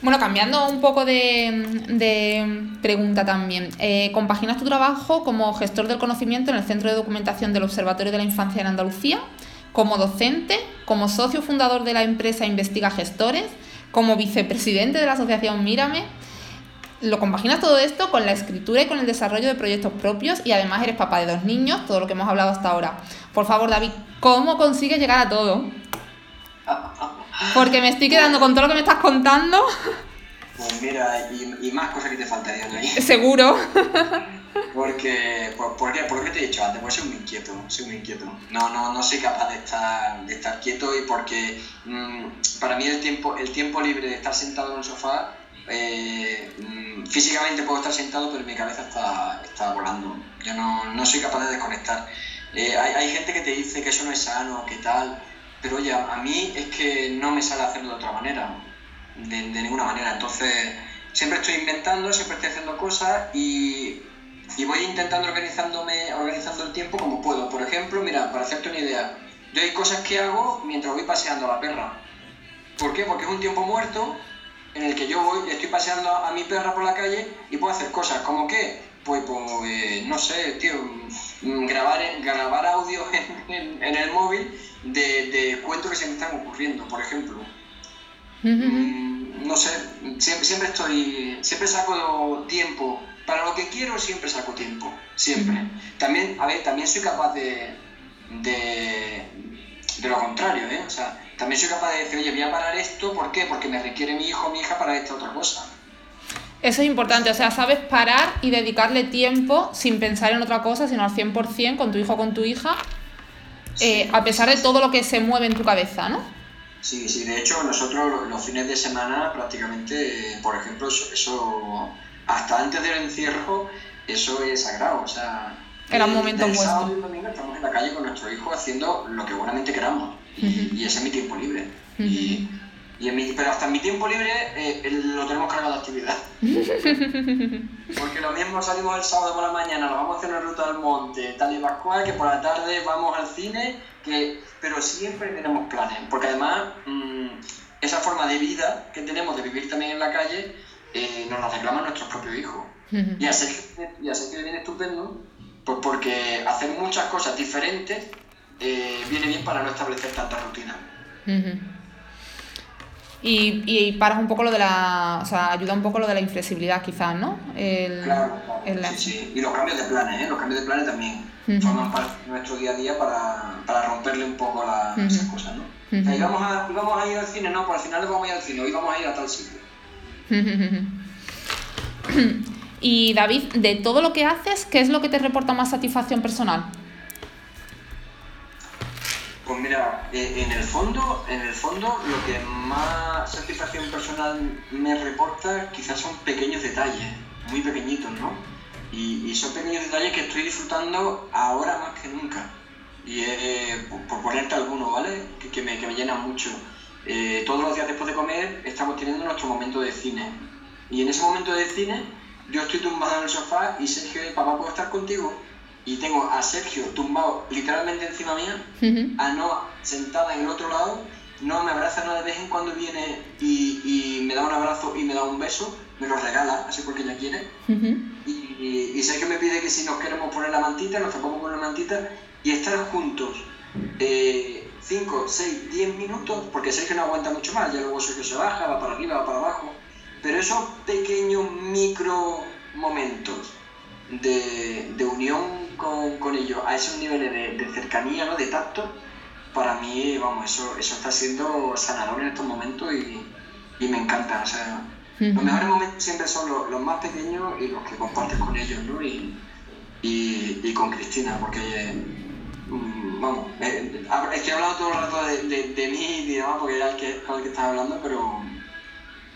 Bueno, cambiando un poco de, pregunta también. Eh, compaginas tu trabajo como gestor del conocimiento en el Centro de Documentación del Observatorio de la Infancia en Andalucía, como docente, como socio fundador de la empresa Investiga Gestores, como vicepresidente de la asociación Mírame. Lo compaginas todo esto con la escritura y con el desarrollo de proyectos propios y además eres papá de dos niños, todo lo que hemos hablado hasta ahora. Por favor, David, ¿cómo consigues llegar a todo? Porque me estoy quedando con todo lo que me estás contando. Pues mira, y, más cosas que te faltarían ahí. [LAUGHS] Seguro. Porque, por, qué? te he dicho antes, pues soy muy inquieto, soy muy inquieto. No, no, no soy capaz de estar, de estar quieto y porque mm, para mí el tiempo, el tiempo libre de estar sentado en el sofá, eh, mm, físicamente puedo estar sentado, pero mi cabeza está, está volando. Yo no, no soy capaz de desconectar. Eh, hay, hay gente que te dice que eso no es sano, que tal pero oye, a mí es que no me sale hacerlo de otra manera, de, ninguna manera. Entonces, siempre estoy inventando, siempre estoy haciendo cosas y, y, voy intentando organizándome, organizando el tiempo como puedo. Por ejemplo, mira, para hacerte una idea, yo hay cosas que hago mientras voy paseando a la perra. ¿Por qué? Porque es un tiempo muerto en el que yo voy, estoy paseando a mi perra por la calle y puedo hacer cosas como que, pues, pues no sé, tío, grabar, grabar audio [LAUGHS] en, en el móvil de, de, cuentos que se me están ocurriendo, por ejemplo. Mm, no sé, siempre, siempre estoy, siempre saco tiempo. Para lo que quiero siempre saco tiempo, siempre. También, a ver, también soy capaz de, de, de lo contrario, ¿eh? O sea, también soy capaz de decir, oye, voy a parar esto, ¿por qué? Porque me requiere mi hijo o mi hija para esta otra cosa. Eso es importante, o sea, sabes parar y dedicarle tiempo sin pensar en otra cosa, sino al 100% con tu hijo o con tu hija eh, a pesar de todo lo que se mueve en tu cabeza, ¿no? Sí, sí, de hecho nosotros los fines de semana prácticamente, por ejemplo, eso, hasta antes del encierro, eso es sagrado, o sea... Era un momento el sábado y domingo estamos en la calle con nuestro hijo haciendo lo que buenamente queramos y, ese es mi tiempo libre. y, pero hasta en mi tiempo libre eh, lo tenemos cargado de actividad. [LAUGHS] Porque lo mismo salimos el sábado por la mañana, nos vamos a hacer una ruta al monte, tal y pascual, que por la tarde vamos al cine, que, pero siempre tenemos planes. Porque además, mm, esa forma de vida que tenemos de vivir también en la calle, eh, nos la reclaman nuestros propios hijos. Y a y a que viene estupendo, pues porque hacer muchas cosas diferentes eh, viene bien para no establecer tantas rutinas. Y, y, paras un poco lo de la. O sea, ayuda un poco lo de la inflexibilidad, quizás, ¿no? El, claro, sí, sí. Y los cambios de planes, ¿eh? Los cambios de planes también forman parte de nuestro día a día para, para romperle un poco la, esas cosas, ¿no? o sea, íbamos, a, íbamos a ir al cine, no, pues al final vamos a ir al cine, hoy vamos a ir a tal sitio. [LAUGHS] y David, de todo lo que haces, ¿qué es lo que te reporta más satisfacción personal? Pues mira, eh, en el fondo, en el fondo lo que más satisfacción personal me reporta quizás son pequeños detalles, muy pequeñitos, ¿no? Y, son pequeños detalles que estoy disfrutando ahora más que nunca. Y eh, por, ponerte alguno, ¿vale? Que, me, que me llenan mucho. Eh, todos los días después de comer estamos teniendo nuestro momento de cine. Y en ese momento de cine yo estoy tumbado en el sofá y Sergio, papá, ¿puedo estar contigo? Y tengo a Sergio tumbado literalmente encima mía, a Noah sentada en el otro lado, no me abraza, no de vez en cuando viene y, y, me da un abrazo y me da un beso, me lo regala, así porque ella quiere. y, y, Sergio me pide que si nos queremos poner la mantita, nos tapamos con la mantita y estar juntos 5, 6, 10 minutos, porque Sergio no aguanta mucho más, ya luego Sergio se baja, va para arriba, va para abajo, pero esos pequeños micro momentos de, de unión con, con, ellos a esos niveles de, de, cercanía, ¿no? de tacto, para mí, vamos, eso, eso está siendo sanador en estos momentos y, y me encanta. O sea, Los mejores momentos siempre son los, más pequeños y los que compartes con ellos, ¿no? Y, y, con Cristina, porque, mm, vamos, eh, es que he hablado todo el rato de, de, mí y demás, porque era el que, con el que estaba hablando, pero,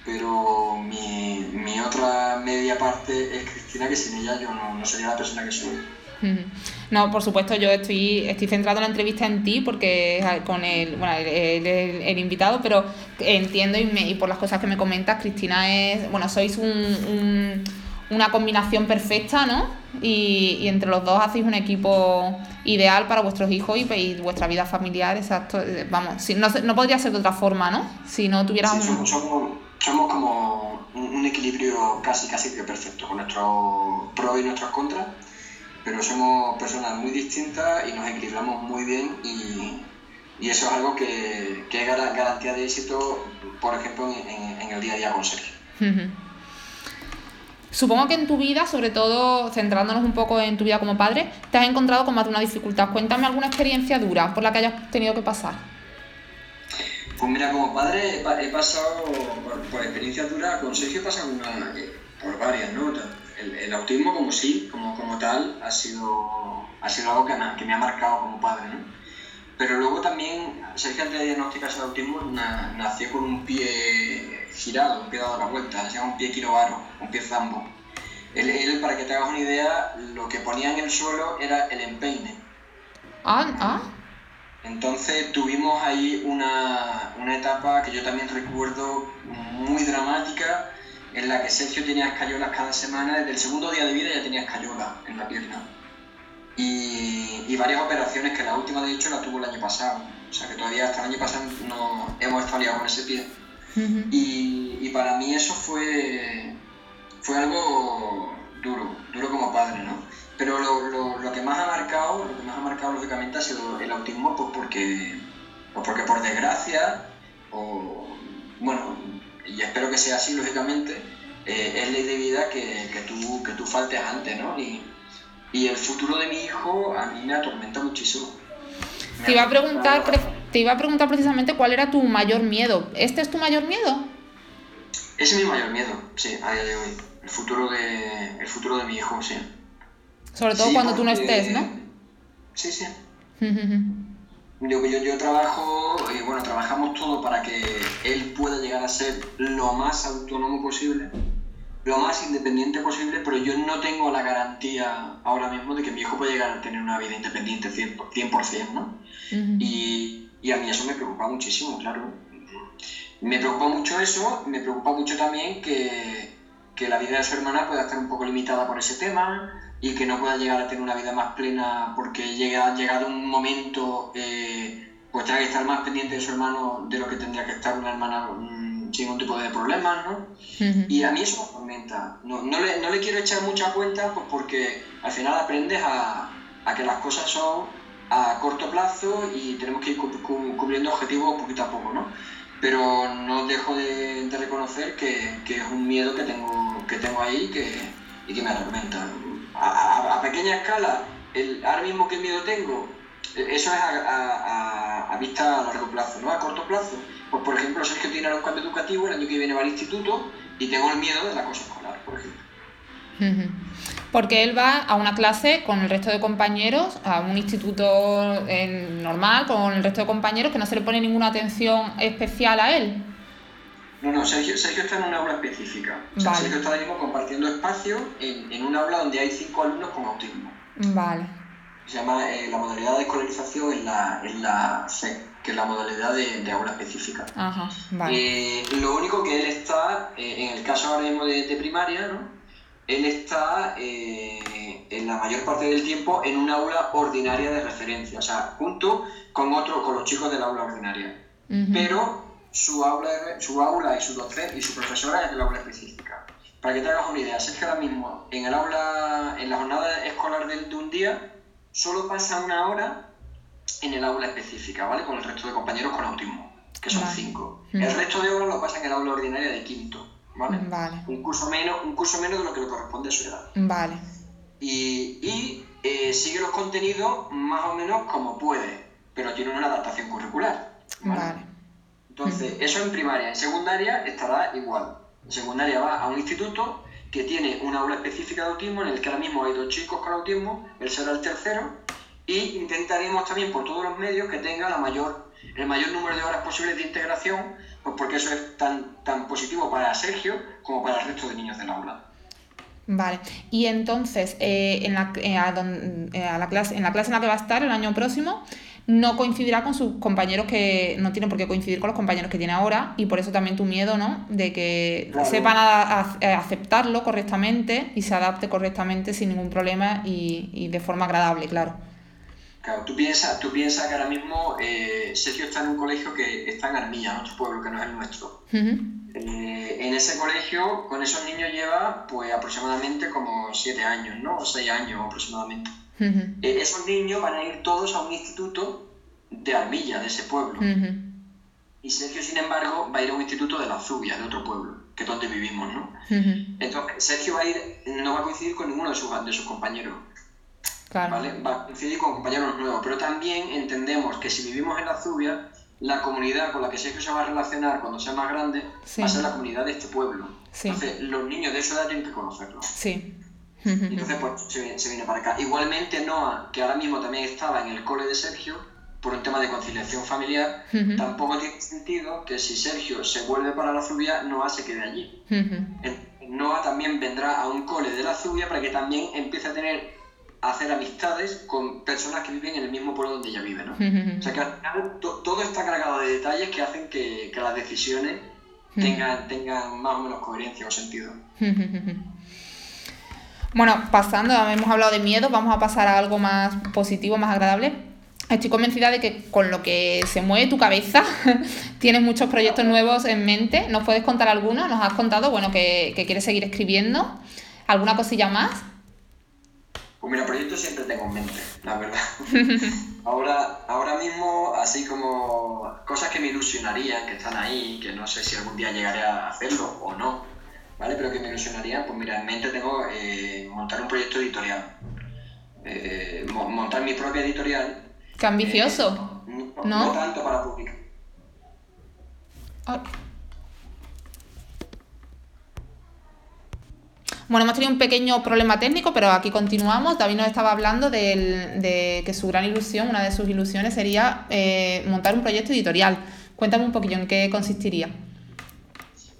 pero mi, mi, otra media parte es Cristina, que sin ella yo no, no sería la persona que soy. [LAUGHS] No, por supuesto, yo estoy, estoy centrado en la entrevista en ti porque con el, bueno, el, el, invitado, pero entiendo y, me, y, por las cosas que me comentas, Cristina es, bueno, sois un, una combinación perfecta, ¿no? Y, y, entre los dos hacéis un equipo ideal para vuestros hijos y, vuestra vida familiar, exacto. Vamos, si, no, no podría ser de otra forma, ¿no? Si no tuviéramos... somos, somos, como un equilibrio casi, casi perfecto, con nuestros pros y nuestros contras pero somos personas muy distintas y nos equilibramos muy bien y, eso es algo que, es garantía de éxito, por ejemplo, en, el día a día con Sergio. Supongo que en tu vida, sobre todo centrándonos un poco en tu vida como padre, te has encontrado con más de una dificultad. Cuéntame alguna experiencia dura por la que hayas tenido que pasar. Pues mira, como padre he pasado por, experiencias duras, con Sergio he pasado por varias, ¿no? El, autismo como sí, como, como tal, ha sido, ha sido algo que me, que me ha marcado como padre, ¿no? Pero luego también, Sergio antes de diagnosticarse el autismo nació con un pie girado, un pie dado la vuelta, se llama un pie quirovaro, un pie zambo. Él, él, para que te hagas una idea, lo que ponía en el suelo era el empeine. Ah, ah. Entonces tuvimos ahí una, una etapa que yo también recuerdo muy dramática, en la que Sergio tenía escayolas cada semana, desde el segundo día de vida ya tenía escayolas en la pierna. Y, varias operaciones, que la última de hecho la tuvo el año pasado. O sea que todavía hasta el año pasado no hemos estado liados con ese pie. y, para mí eso fue, fue algo duro, duro como padre, ¿no? Pero lo, lo, que más ha marcado, lo que más ha marcado lógicamente ha sido el autismo, pues porque, pues porque por desgracia, o bueno, y espero que sea así, lógicamente, eh, es ley de vida que, que, tú, que tú faltes antes, ¿no? Y, y, el futuro de mi hijo a mí me atormenta muchísimo. te, iba a preguntar, te iba a preguntar precisamente cuál era tu mayor miedo. ¿Este es tu mayor miedo? Ese es mi mayor miedo, sí, a día de hoy. El futuro de, el futuro de mi hijo, sí. Sobre todo cuando tú no estés, ¿no? Sí, sí. Yo, yo, yo trabajo, y bueno, trabajamos todo para que él pueda llegar a ser lo más autónomo posible, lo más independiente posible, pero yo no tengo la garantía ahora mismo de que mi hijo pueda llegar a tener una vida independiente 100%, ¿no? y, y a mí eso me preocupa muchísimo, claro. Me preocupa mucho eso, me preocupa mucho también que, que la vida de su hermana pueda estar un poco limitada por ese tema, y que no pueda llegar a tener una vida más plena porque llega, llegado un momento, eh, pues tenga que estar más pendiente de su hermano de lo que tendría que estar una hermana mm, sin ningún tipo de problemas, ¿no? Y a mí eso me atormenta. No, no, le, no, le, quiero echar mucha cuenta pues porque al final aprendes a, a, que las cosas son a corto plazo y tenemos que ir cubriendo objetivos poquito a poco, ¿no? Pero no dejo de, de reconocer que, que, es un miedo que tengo, que tengo ahí que, y que me atormenta a, pequeña escala, el, ahora mismo que miedo tengo, eso es a, vista a largo plazo, ¿no? A corto plazo, pues por ejemplo, Sergio tiene ahora un cambio educativo, el año que viene va al instituto y tengo el miedo de la cosa escolar, por ejemplo. Porque él va a una clase con el resto de compañeros, a un instituto normal, con el resto de compañeros, que no se le pone ninguna atención especial a él. No, no, Sergio, Sergio está en una aula específica. Sergio está ahora mismo compartiendo espacio en, en un aula donde hay cinco alumnos con autismo. Vale. Se llama eh, la modalidad de escolarización en la, en la que es la modalidad de, de aula específica. Ajá, vale. Eh, lo único que él está, eh, en el caso ahora mismo de, de primaria, ¿no? Él está en la mayor parte del tiempo en una aula ordinaria de referencia, o sea, junto con otros, con los chicos del aula ordinaria. Pero su aula, su aula y su docente y su profesora es el aula específica. Para que te hagas una idea, que ahora mismo en el aula, en la jornada escolar de, un día, solo pasa una hora en el aula específica, ¿vale? Con el resto de compañeros con autismo, que son cinco. El resto de horas lo pasa en el aula ordinaria de quinto, ¿vale? Un curso menos, un curso menos de lo que le corresponde a su edad. Vale. Y, y eh, sigue los contenidos más o menos como puede, pero tiene una adaptación curricular. vale. Entonces, eso en primaria. En secundaria estará igual. En secundaria va a un instituto que tiene una aula específica de autismo en el que ahora mismo hay dos chicos con autismo, él será el tercero, y intentaremos también por todos los medios que tenga la mayor, el mayor número de horas posibles de integración, pues porque eso es tan, tan positivo para Sergio como para el resto de niños del aula. Vale, y entonces eh, en, la, eh, eh, la clase, en la clase en la que va a estar el año próximo, no coincidirá con sus compañeros que no tienen por qué coincidir con los compañeros que tiene ahora y por eso también tu miedo, ¿no? De que sepan aceptarlo correctamente y se adapte correctamente sin ningún problema y, de forma agradable, claro. Claro, tú piensas, tú piensas que ahora mismo eh, Sergio está en un colegio que está en Armilla, en otro pueblo que no es el nuestro. Eh, en ese colegio, con esos niños lleva pues aproximadamente como siete años, ¿no? O seis años aproximadamente. Eh, esos niños van a ir todos a un instituto de Armilla, de ese pueblo. Y Sergio, sin embargo, va a ir a un instituto de la Zubia, de otro pueblo, que es donde vivimos, ¿no? Entonces, Sergio va a ir, no va a coincidir con ninguno de sus, de sus compañeros. ¿vale? Va a coincidir con compañeros nuevos, pero también entendemos que si vivimos en la Zubia, la comunidad con la que Sergio se va a relacionar cuando sea más grande va a ser la comunidad de este pueblo. Entonces, los niños de su edad tienen que conocerlo. Sí. Entonces, pues se viene, para acá. Igualmente, Noah, que ahora mismo también estaba en el cole de Sergio, por un tema de conciliación familiar, tampoco tiene sentido que si Sergio se vuelve para la Zubia, Noah se quede allí. Noah también vendrá a un cole de la Zubia para que también empiece a tener a hacer amistades con personas que viven en el mismo pueblo donde ella vive, ¿no? O sea que al final todo está cargado de detalles que hacen que, que las decisiones tengan, tengan más o menos coherencia o sentido. Bueno, pasando, hemos hablado de miedo, vamos a pasar a algo más positivo, más agradable. Estoy convencida de que con lo que se mueve tu cabeza [LAUGHS] tienes muchos proyectos nuevos en mente. ¿Nos puedes contar alguno? Nos has contado, bueno, que, quieres seguir escribiendo. ¿Alguna cosilla más? Pues mira, proyectos siempre tengo en mente, la verdad. [LAUGHS] ahora, ahora mismo, así como cosas que me ilusionarían, que están ahí, que no sé si algún día llegaré a hacerlo o no ¿vale? Pero que me ilusionaría, pues mira, en mente tengo eh, montar un proyecto editorial, eh, montar mi propia editorial. ¡Qué ambicioso! Eh, no, tanto para publicar. Ah. Bueno, hemos tenido un pequeño problema técnico, pero aquí continuamos. David nos estaba hablando de, que su gran ilusión, una de sus ilusiones, sería montar un proyecto editorial. Cuéntame un poquillo en qué consistiría.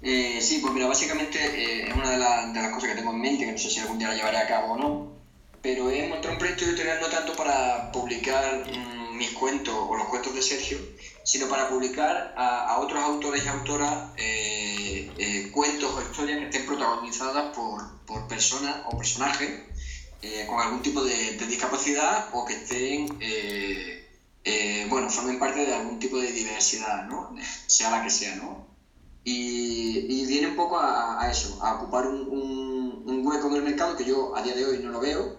Eh, sí, pues mira, básicamente eh, es una de, las cosas que tengo en mente, que no sé si algún día la llevaré a cabo o no, pero es montar un proyecto editorial no tanto para publicar mm, mis cuentos o los cuentos de Sergio, sino para publicar a, otros autores y autoras eh, cuentos o historias que estén protagonizadas por, personas o personajes con algún tipo de, de, discapacidad o que estén, bueno, formen parte de algún tipo de diversidad, ¿no? [LAUGHS] Sea la que sea, ¿no? Y, viene un poco a, eso, a ocupar un, un, hueco en el mercado que yo a día de hoy no lo veo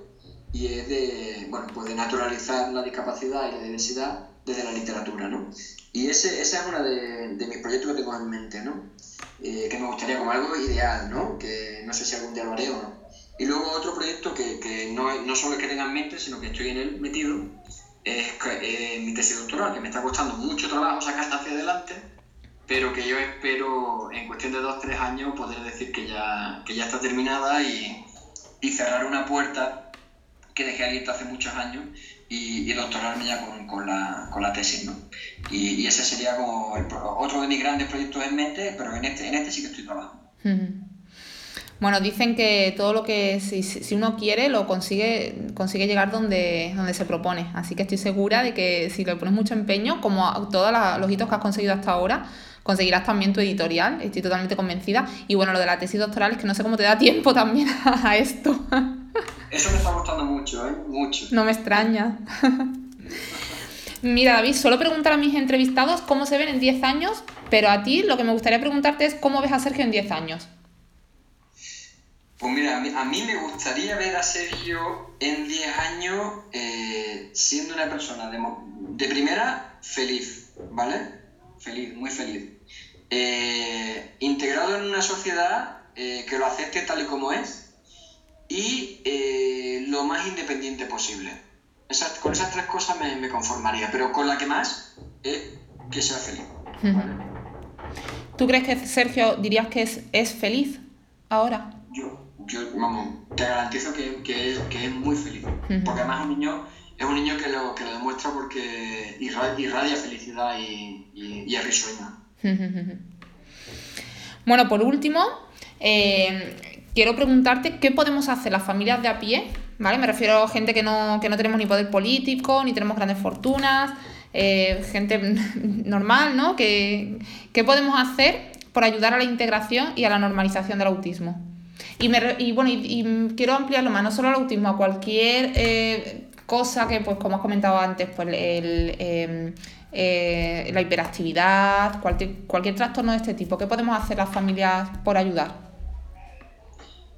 y es de, bueno, pues de naturalizar la discapacidad y la diversidad desde la literatura, ¿no? Y ese, ese es uno de, de, mis proyectos que tengo en mente, ¿no? Eh, que me gustaría como algo ideal, ¿no? Que no sé si algún día lo haré o no. Y luego otro proyecto que, que no, no solo es que tenga en mente, sino que estoy en él metido, es eh, mi tesis doctoral, que me está costando mucho trabajo sacar hacia adelante, pero que yo espero en cuestión de dos, tres años poder decir que ya, que ya está terminada y, y cerrar una puerta que dejé abierta hace muchos años y, y doctorarme ya con, con, la, con, la, tesis. ¿no? Y, y, ese sería como otro de mis grandes proyectos en mente, pero en este, en este sí que estoy trabajando. Bueno, dicen que todo lo que si, si, uno quiere lo consigue, consigue llegar donde, donde se propone. Así que estoy segura de que si le pones mucho empeño, como todos los hitos que has conseguido hasta ahora, conseguirás también tu editorial, estoy totalmente convencida. Y bueno, lo de la tesis doctoral es que no sé cómo te da [LAUGHS] tiempo también a esto. Eso me está gustando mucho, ¿eh? Mucho. No me extraña. Mira, David, solo preguntar a mis entrevistados cómo se ven en 10 años, pero a ti lo que me gustaría preguntarte es cómo ves a Sergio en 10 años. Pues mira, a mí, me gustaría ver a Sergio en 10 años eh, siendo una persona de, de primera feliz, ¿vale? Feliz, muy feliz. Eh, integrado en una sociedad eh, que lo acepte tal y como es y eh, lo más independiente posible. con esas tres cosas me, conformaría, pero con la que más es que sea feliz. ¿Tú crees que Sergio dirías que es, es feliz ahora? Yo, yo vamos, te garantizo que, que, es, que es muy feliz. Porque además un niño es un niño que lo, que lo demuestra porque irradia, felicidad y, y, es risueño. [LAUGHS] bueno, por último, eh, quiero preguntarte qué podemos hacer las familias de a pie, ¿vale? Me refiero a gente que no, que no tenemos ni poder político, ni tenemos grandes fortunas, eh, gente [LAUGHS] normal, ¿no? ¿Qué, ¿Qué podemos hacer por ayudar a la integración y a la normalización del autismo? Y, me, y bueno, y, quiero ampliarlo más, no solo al autismo, a cualquier eh, cosa que, pues como has comentado antes, pues el, em, eh, la hiperactividad, cualquier, cualquier trastorno de este tipo. ¿Qué podemos hacer las familias por ayudar?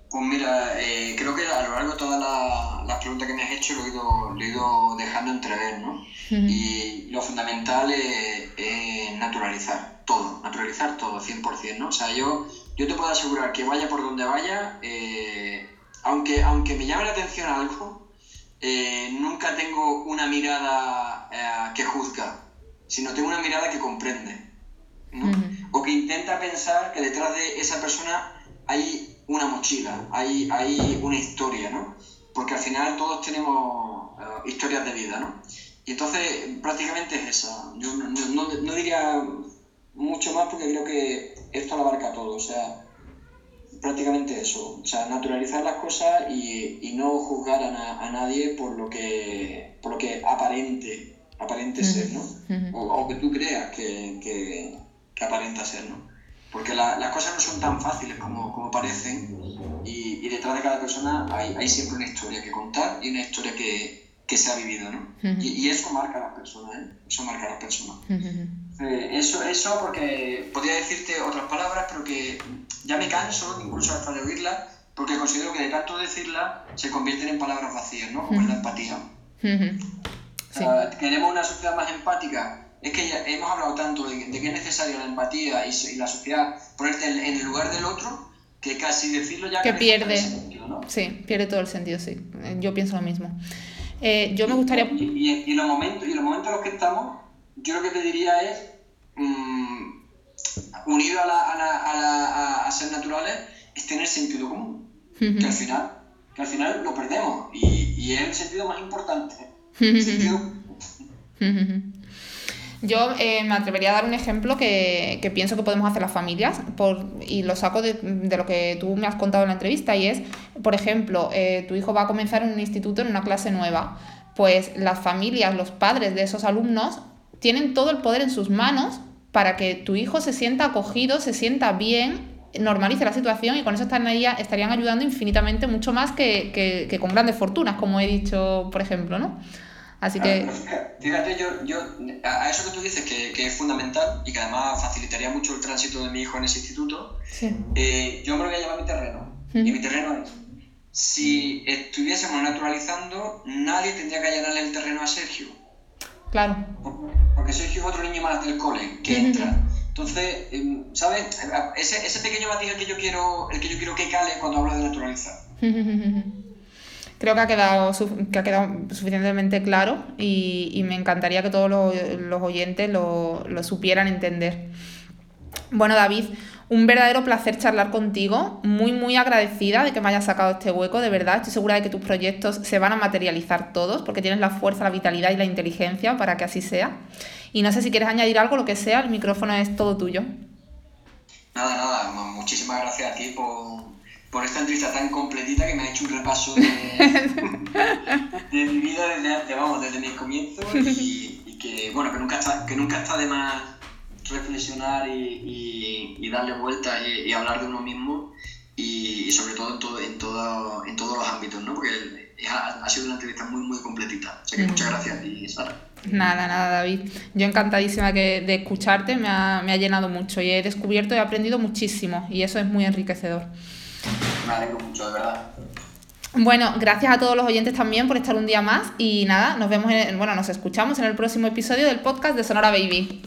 Pues mira, eh, creo que a lo largo de todas las preguntas que me has hecho lo he ido, lo he ido dejando entrever, ¿no? Y lo fundamental es, naturalizar todo, naturalizar todo, 100%, ¿no? O sea, yo, yo te puedo asegurar que vaya por donde vaya, eh, aunque, aunque me llame la atención algo, eh, nunca tengo una mirada eh, que juzga, sino tengo una mirada que comprende. O que intenta pensar que detrás de esa persona hay una mochila, hay, hay una historia, ¿no? Porque al final todos tenemos eh, historias de vida, ¿no? Y entonces prácticamente es esa. Yo no, no, diría mucho más porque creo que esto lo abarca todo. O sea, prácticamente eso, o sea, naturalizar las cosas y, y no juzgar a, a, nadie por lo que, por lo que aparente, aparente ser, ¿no? o, que tú creas que, que, que aparenta ser, ¿no? Porque la, las cosas no son tan fáciles como, como parecen y, y, detrás de cada persona hay, hay, siempre una historia que contar y una historia que, que se ha vivido, ¿no? y, y, eso marca a las personas, ¿eh? Eso marca a las personas. Eh, eso, eso porque podría decirte otras palabras, pero que ya me canso, incluso hasta de oírlas, porque considero que de tanto decirlas se convierten en palabras vacías, ¿no? Como es la empatía. queremos una sociedad más empática. Es que ya hemos hablado tanto de, que es necesaria la empatía y, la sociedad ponerte en, el lugar del otro, que casi decirlo ya que pierde. Sentido, Sí, pierde todo el sentido, sí. Yo pienso lo mismo. Eh, yo me gustaría... Y, y, los momentos, y los momentos en los que estamos, yo lo que te diría es, mmm, unido a, la, a, la, a, ser naturales, es tener sentido común. que, al final, que al final lo perdemos. Y, y es el sentido más importante. Yo eh, me atrevería a dar un ejemplo que, que, pienso que podemos hacer las familias por, y lo saco de, de, lo que tú me has contado en la entrevista y es, por ejemplo, eh, tu hijo va a comenzar en un instituto, en una clase nueva, pues las familias, los padres de esos alumnos tienen todo el poder en sus manos para que tu hijo se sienta acogido, se sienta bien, normalice la situación y con eso estarían, estarían ayudando infinitamente mucho más que, que, que, con grandes fortunas, como he dicho, por ejemplo, ¿no? Así que... Fíjate, yo, yo, a eso que tú dices que, que, es fundamental y que además facilitaría mucho el tránsito de mi hijo en ese instituto, sí. eh, yo me lo voy a llamar mi terreno. Y mi terreno es, si estuviésemos naturalizando, nadie tendría que allanarle el terreno a Sergio. Claro. Porque Sergio es otro niño más del cole que entra. Entonces, em, ¿sabes? Ese, ese pequeño matiz el que yo quiero, el que yo quiero que cale cuando hablo de naturalizar. [LAUGHS] Creo que ha quedado, que ha quedado suficientemente claro y, y me encantaría que todos los, los oyentes lo, lo supieran entender. Bueno, David, un verdadero placer charlar contigo, muy muy agradecida de que me hayas sacado este hueco, de verdad, estoy segura de que tus proyectos se van a materializar todos, porque tienes la fuerza, la vitalidad y la inteligencia para que así sea. Y no sé si quieres añadir algo, lo que sea, el micrófono es todo tuyo. Nada, nada, muchísimas gracias a ti por, esta entrevista tan completita que me ha hecho un repaso de, [LAUGHS] de mi vida desde, vamos, desde mis comienzos y, y, que, bueno, que nunca, está, que nunca está de más reflexionar y, y, darle vuelta y, hablar de uno mismo y, sobre todo en, todo, en, todo, en todos los ámbitos, ¿no? Porque ha, ha sido una entrevista muy, muy completita. Así que muchas gracias a ti, Sara. Nada, nada, David. Yo encantadísima que, de escucharte, me ha, me ha llenado mucho y he descubierto y he aprendido muchísimo y eso es muy enriquecedor. Me alegro mucho, de verdad. Bueno, gracias a todos los oyentes también por estar un día más y nada, nos vemos en, bueno, nos escuchamos en el próximo episodio del podcast de Sonora Baby.